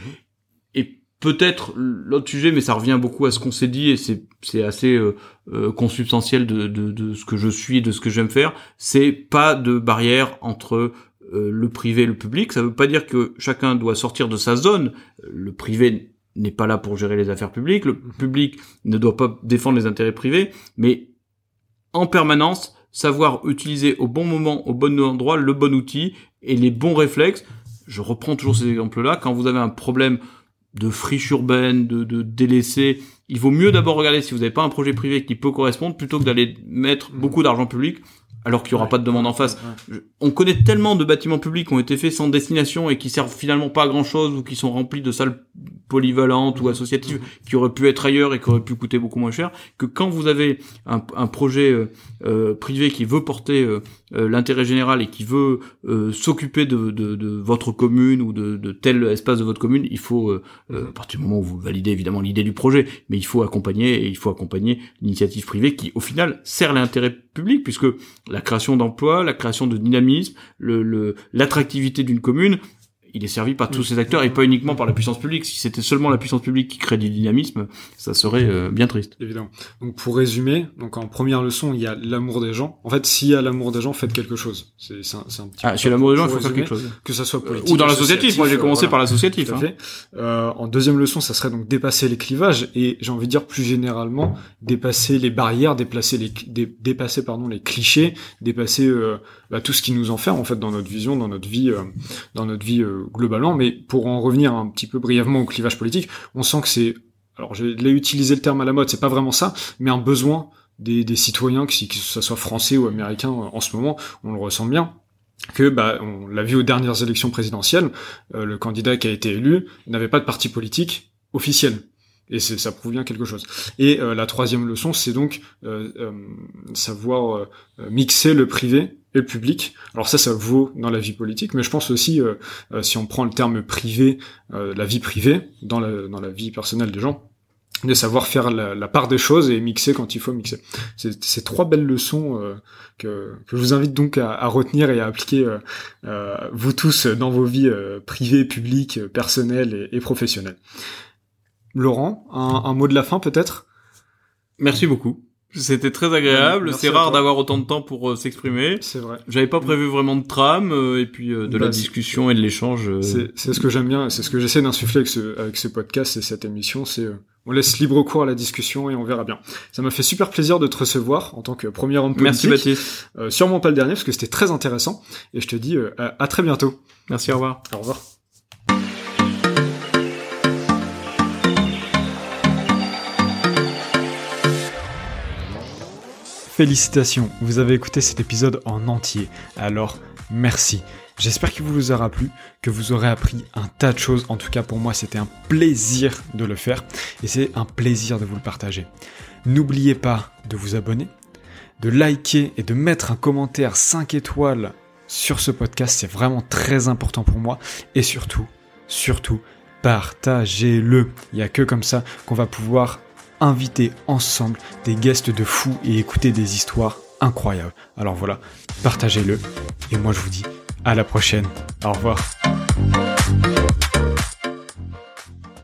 et peut-être l'autre sujet, mais ça revient beaucoup à ce qu'on s'est dit, et c'est assez euh, euh, consubstantiel de, de, de, ce que je suis et de ce que j'aime faire, c'est pas de barrière entre le privé et le public. Ça ne veut pas dire que chacun doit sortir de sa zone. Le privé n'est pas là pour gérer les affaires publiques, le mhm. public ne doit pas défendre les intérêts privés, mais en permanence savoir utiliser au bon moment, au bon endroit, le bon outil et les bons réflexes. Je reprends toujours ces exemples-là. Quand vous avez un problème de friche urbaine, de, de délaissé, il vaut mieux d'abord regarder si vous n'avez pas un projet privé qui peut correspondre plutôt que d'aller mettre mhm. beaucoup d'argent public alors qu'il n'y aura pas de demande en face. On connaît tellement de bâtiments publics qui ont été faits sans destination et qui servent finalement pas à grand chose ou qui sont remplis de salles polyvalentes ou mmh. associatives mmh. qui auraient pu être ailleurs et qui auraient pu coûter beaucoup moins cher que quand vous avez un, projet euh, euh, privé qui veut porter euh, l'intérêt général et qui veut s'occuper de, de, votre commune ou de, de, tel espace de votre commune, il faut à partir du moment où vous validez évidemment l'idée du projet, mais il faut accompagner et il faut accompagner l'initiative privée qui au final sert l'intérêt puisque la création d'emplois, la création de dynamisme, l'attractivité d'une commune, il est servi par tous ces acteurs et pas uniquement par la puissance publique. Si c'était seulement la puissance publique qui crée du dynamisme, ça serait euh, bien triste. Évidemment. Donc pour résumer, donc en première leçon, il y a l'amour des gens. En fait, s'il y a l'amour des gens, faites quelque chose. C'est un, un, petit. Ah, chez l'amour des gens, il faut faire quelque chose. Que ça soit politique. Ou dans l'associatif. Moi, j'ai commencé par l'associatif. Hein. Euh, en deuxième leçon, ça serait donc dépasser les clivages et j'ai envie de dire plus généralement dépasser les barrières, dépasser les dépasser pardon les clichés, dépasser euh, bah, tout ce qui nous enferme en fait dans notre vision, dans notre vie, euh, dans notre vie euh, globalement. Mais pour en revenir un petit peu brièvement au clivage politique, on sent que c'est, alors je l'ai utilisé le terme à la mode, c'est pas vraiment ça, mais un besoin des, citoyens, que, que ce soit français ou américain en ce moment, on le ressent bien que bah, on l'a vu aux dernières élections présidentielles, euh, le candidat qui a été élu n'avait pas de parti politique officiel. Et ça prouve bien quelque chose. Et la troisième leçon, c'est donc savoir mixer le privé et le public. Alors ça, ça vaut dans la vie politique, mais je pense aussi, euh, euh, si on prend le terme privé, euh, la vie privée, dans la, dans la vie personnelle des gens, de savoir faire la, part des choses et mixer quand il faut mixer. C'est ces trois belles leçons que, que, je vous invite donc à, à retenir et à appliquer vous tous dans vos vies privées, publiques, personnelles et, et professionnelles. Laurent, un, un mot de la fin peut-être? Merci beaucoup. C'était très agréable. c'est rare d'avoir autant de temps pour euh, s'exprimer. C'est vrai. J'avais pas prévu vraiment de trame euh, et puis euh, de la bah, discussion et de l'échange. C'est ce que j'aime bien. C'est ce que j'essaie d'insuffler avec ce, avec ce podcast et cette émission. C'est on laisse libre cours à la discussion et on verra bien. Ça m'a fait super plaisir de te recevoir en tant que premier homme politique. Merci Baptiste. sûrement pas le dernier parce que c'était très intéressant. Et je te dis à très bientôt. Merci. Au revoir. Au revoir. Félicitations, vous avez écouté cet épisode en entier, alors merci. J'espère qu'il vous aura plu, que vous aurez appris un tas de choses. En tout cas, pour moi, c'était un plaisir de le faire et c'est un plaisir de vous le partager. N'oubliez pas de vous abonner, de liker et de mettre un commentaire 5 étoiles sur ce podcast, c'est vraiment très important pour moi. Et surtout, surtout, partagez-le. Il n'y a que comme ça qu'on va pouvoir inviter ensemble des guests de fous et écouter des histoires incroyables. Alors voilà, partagez-le. Et moi je vous dis à la prochaine. Au revoir.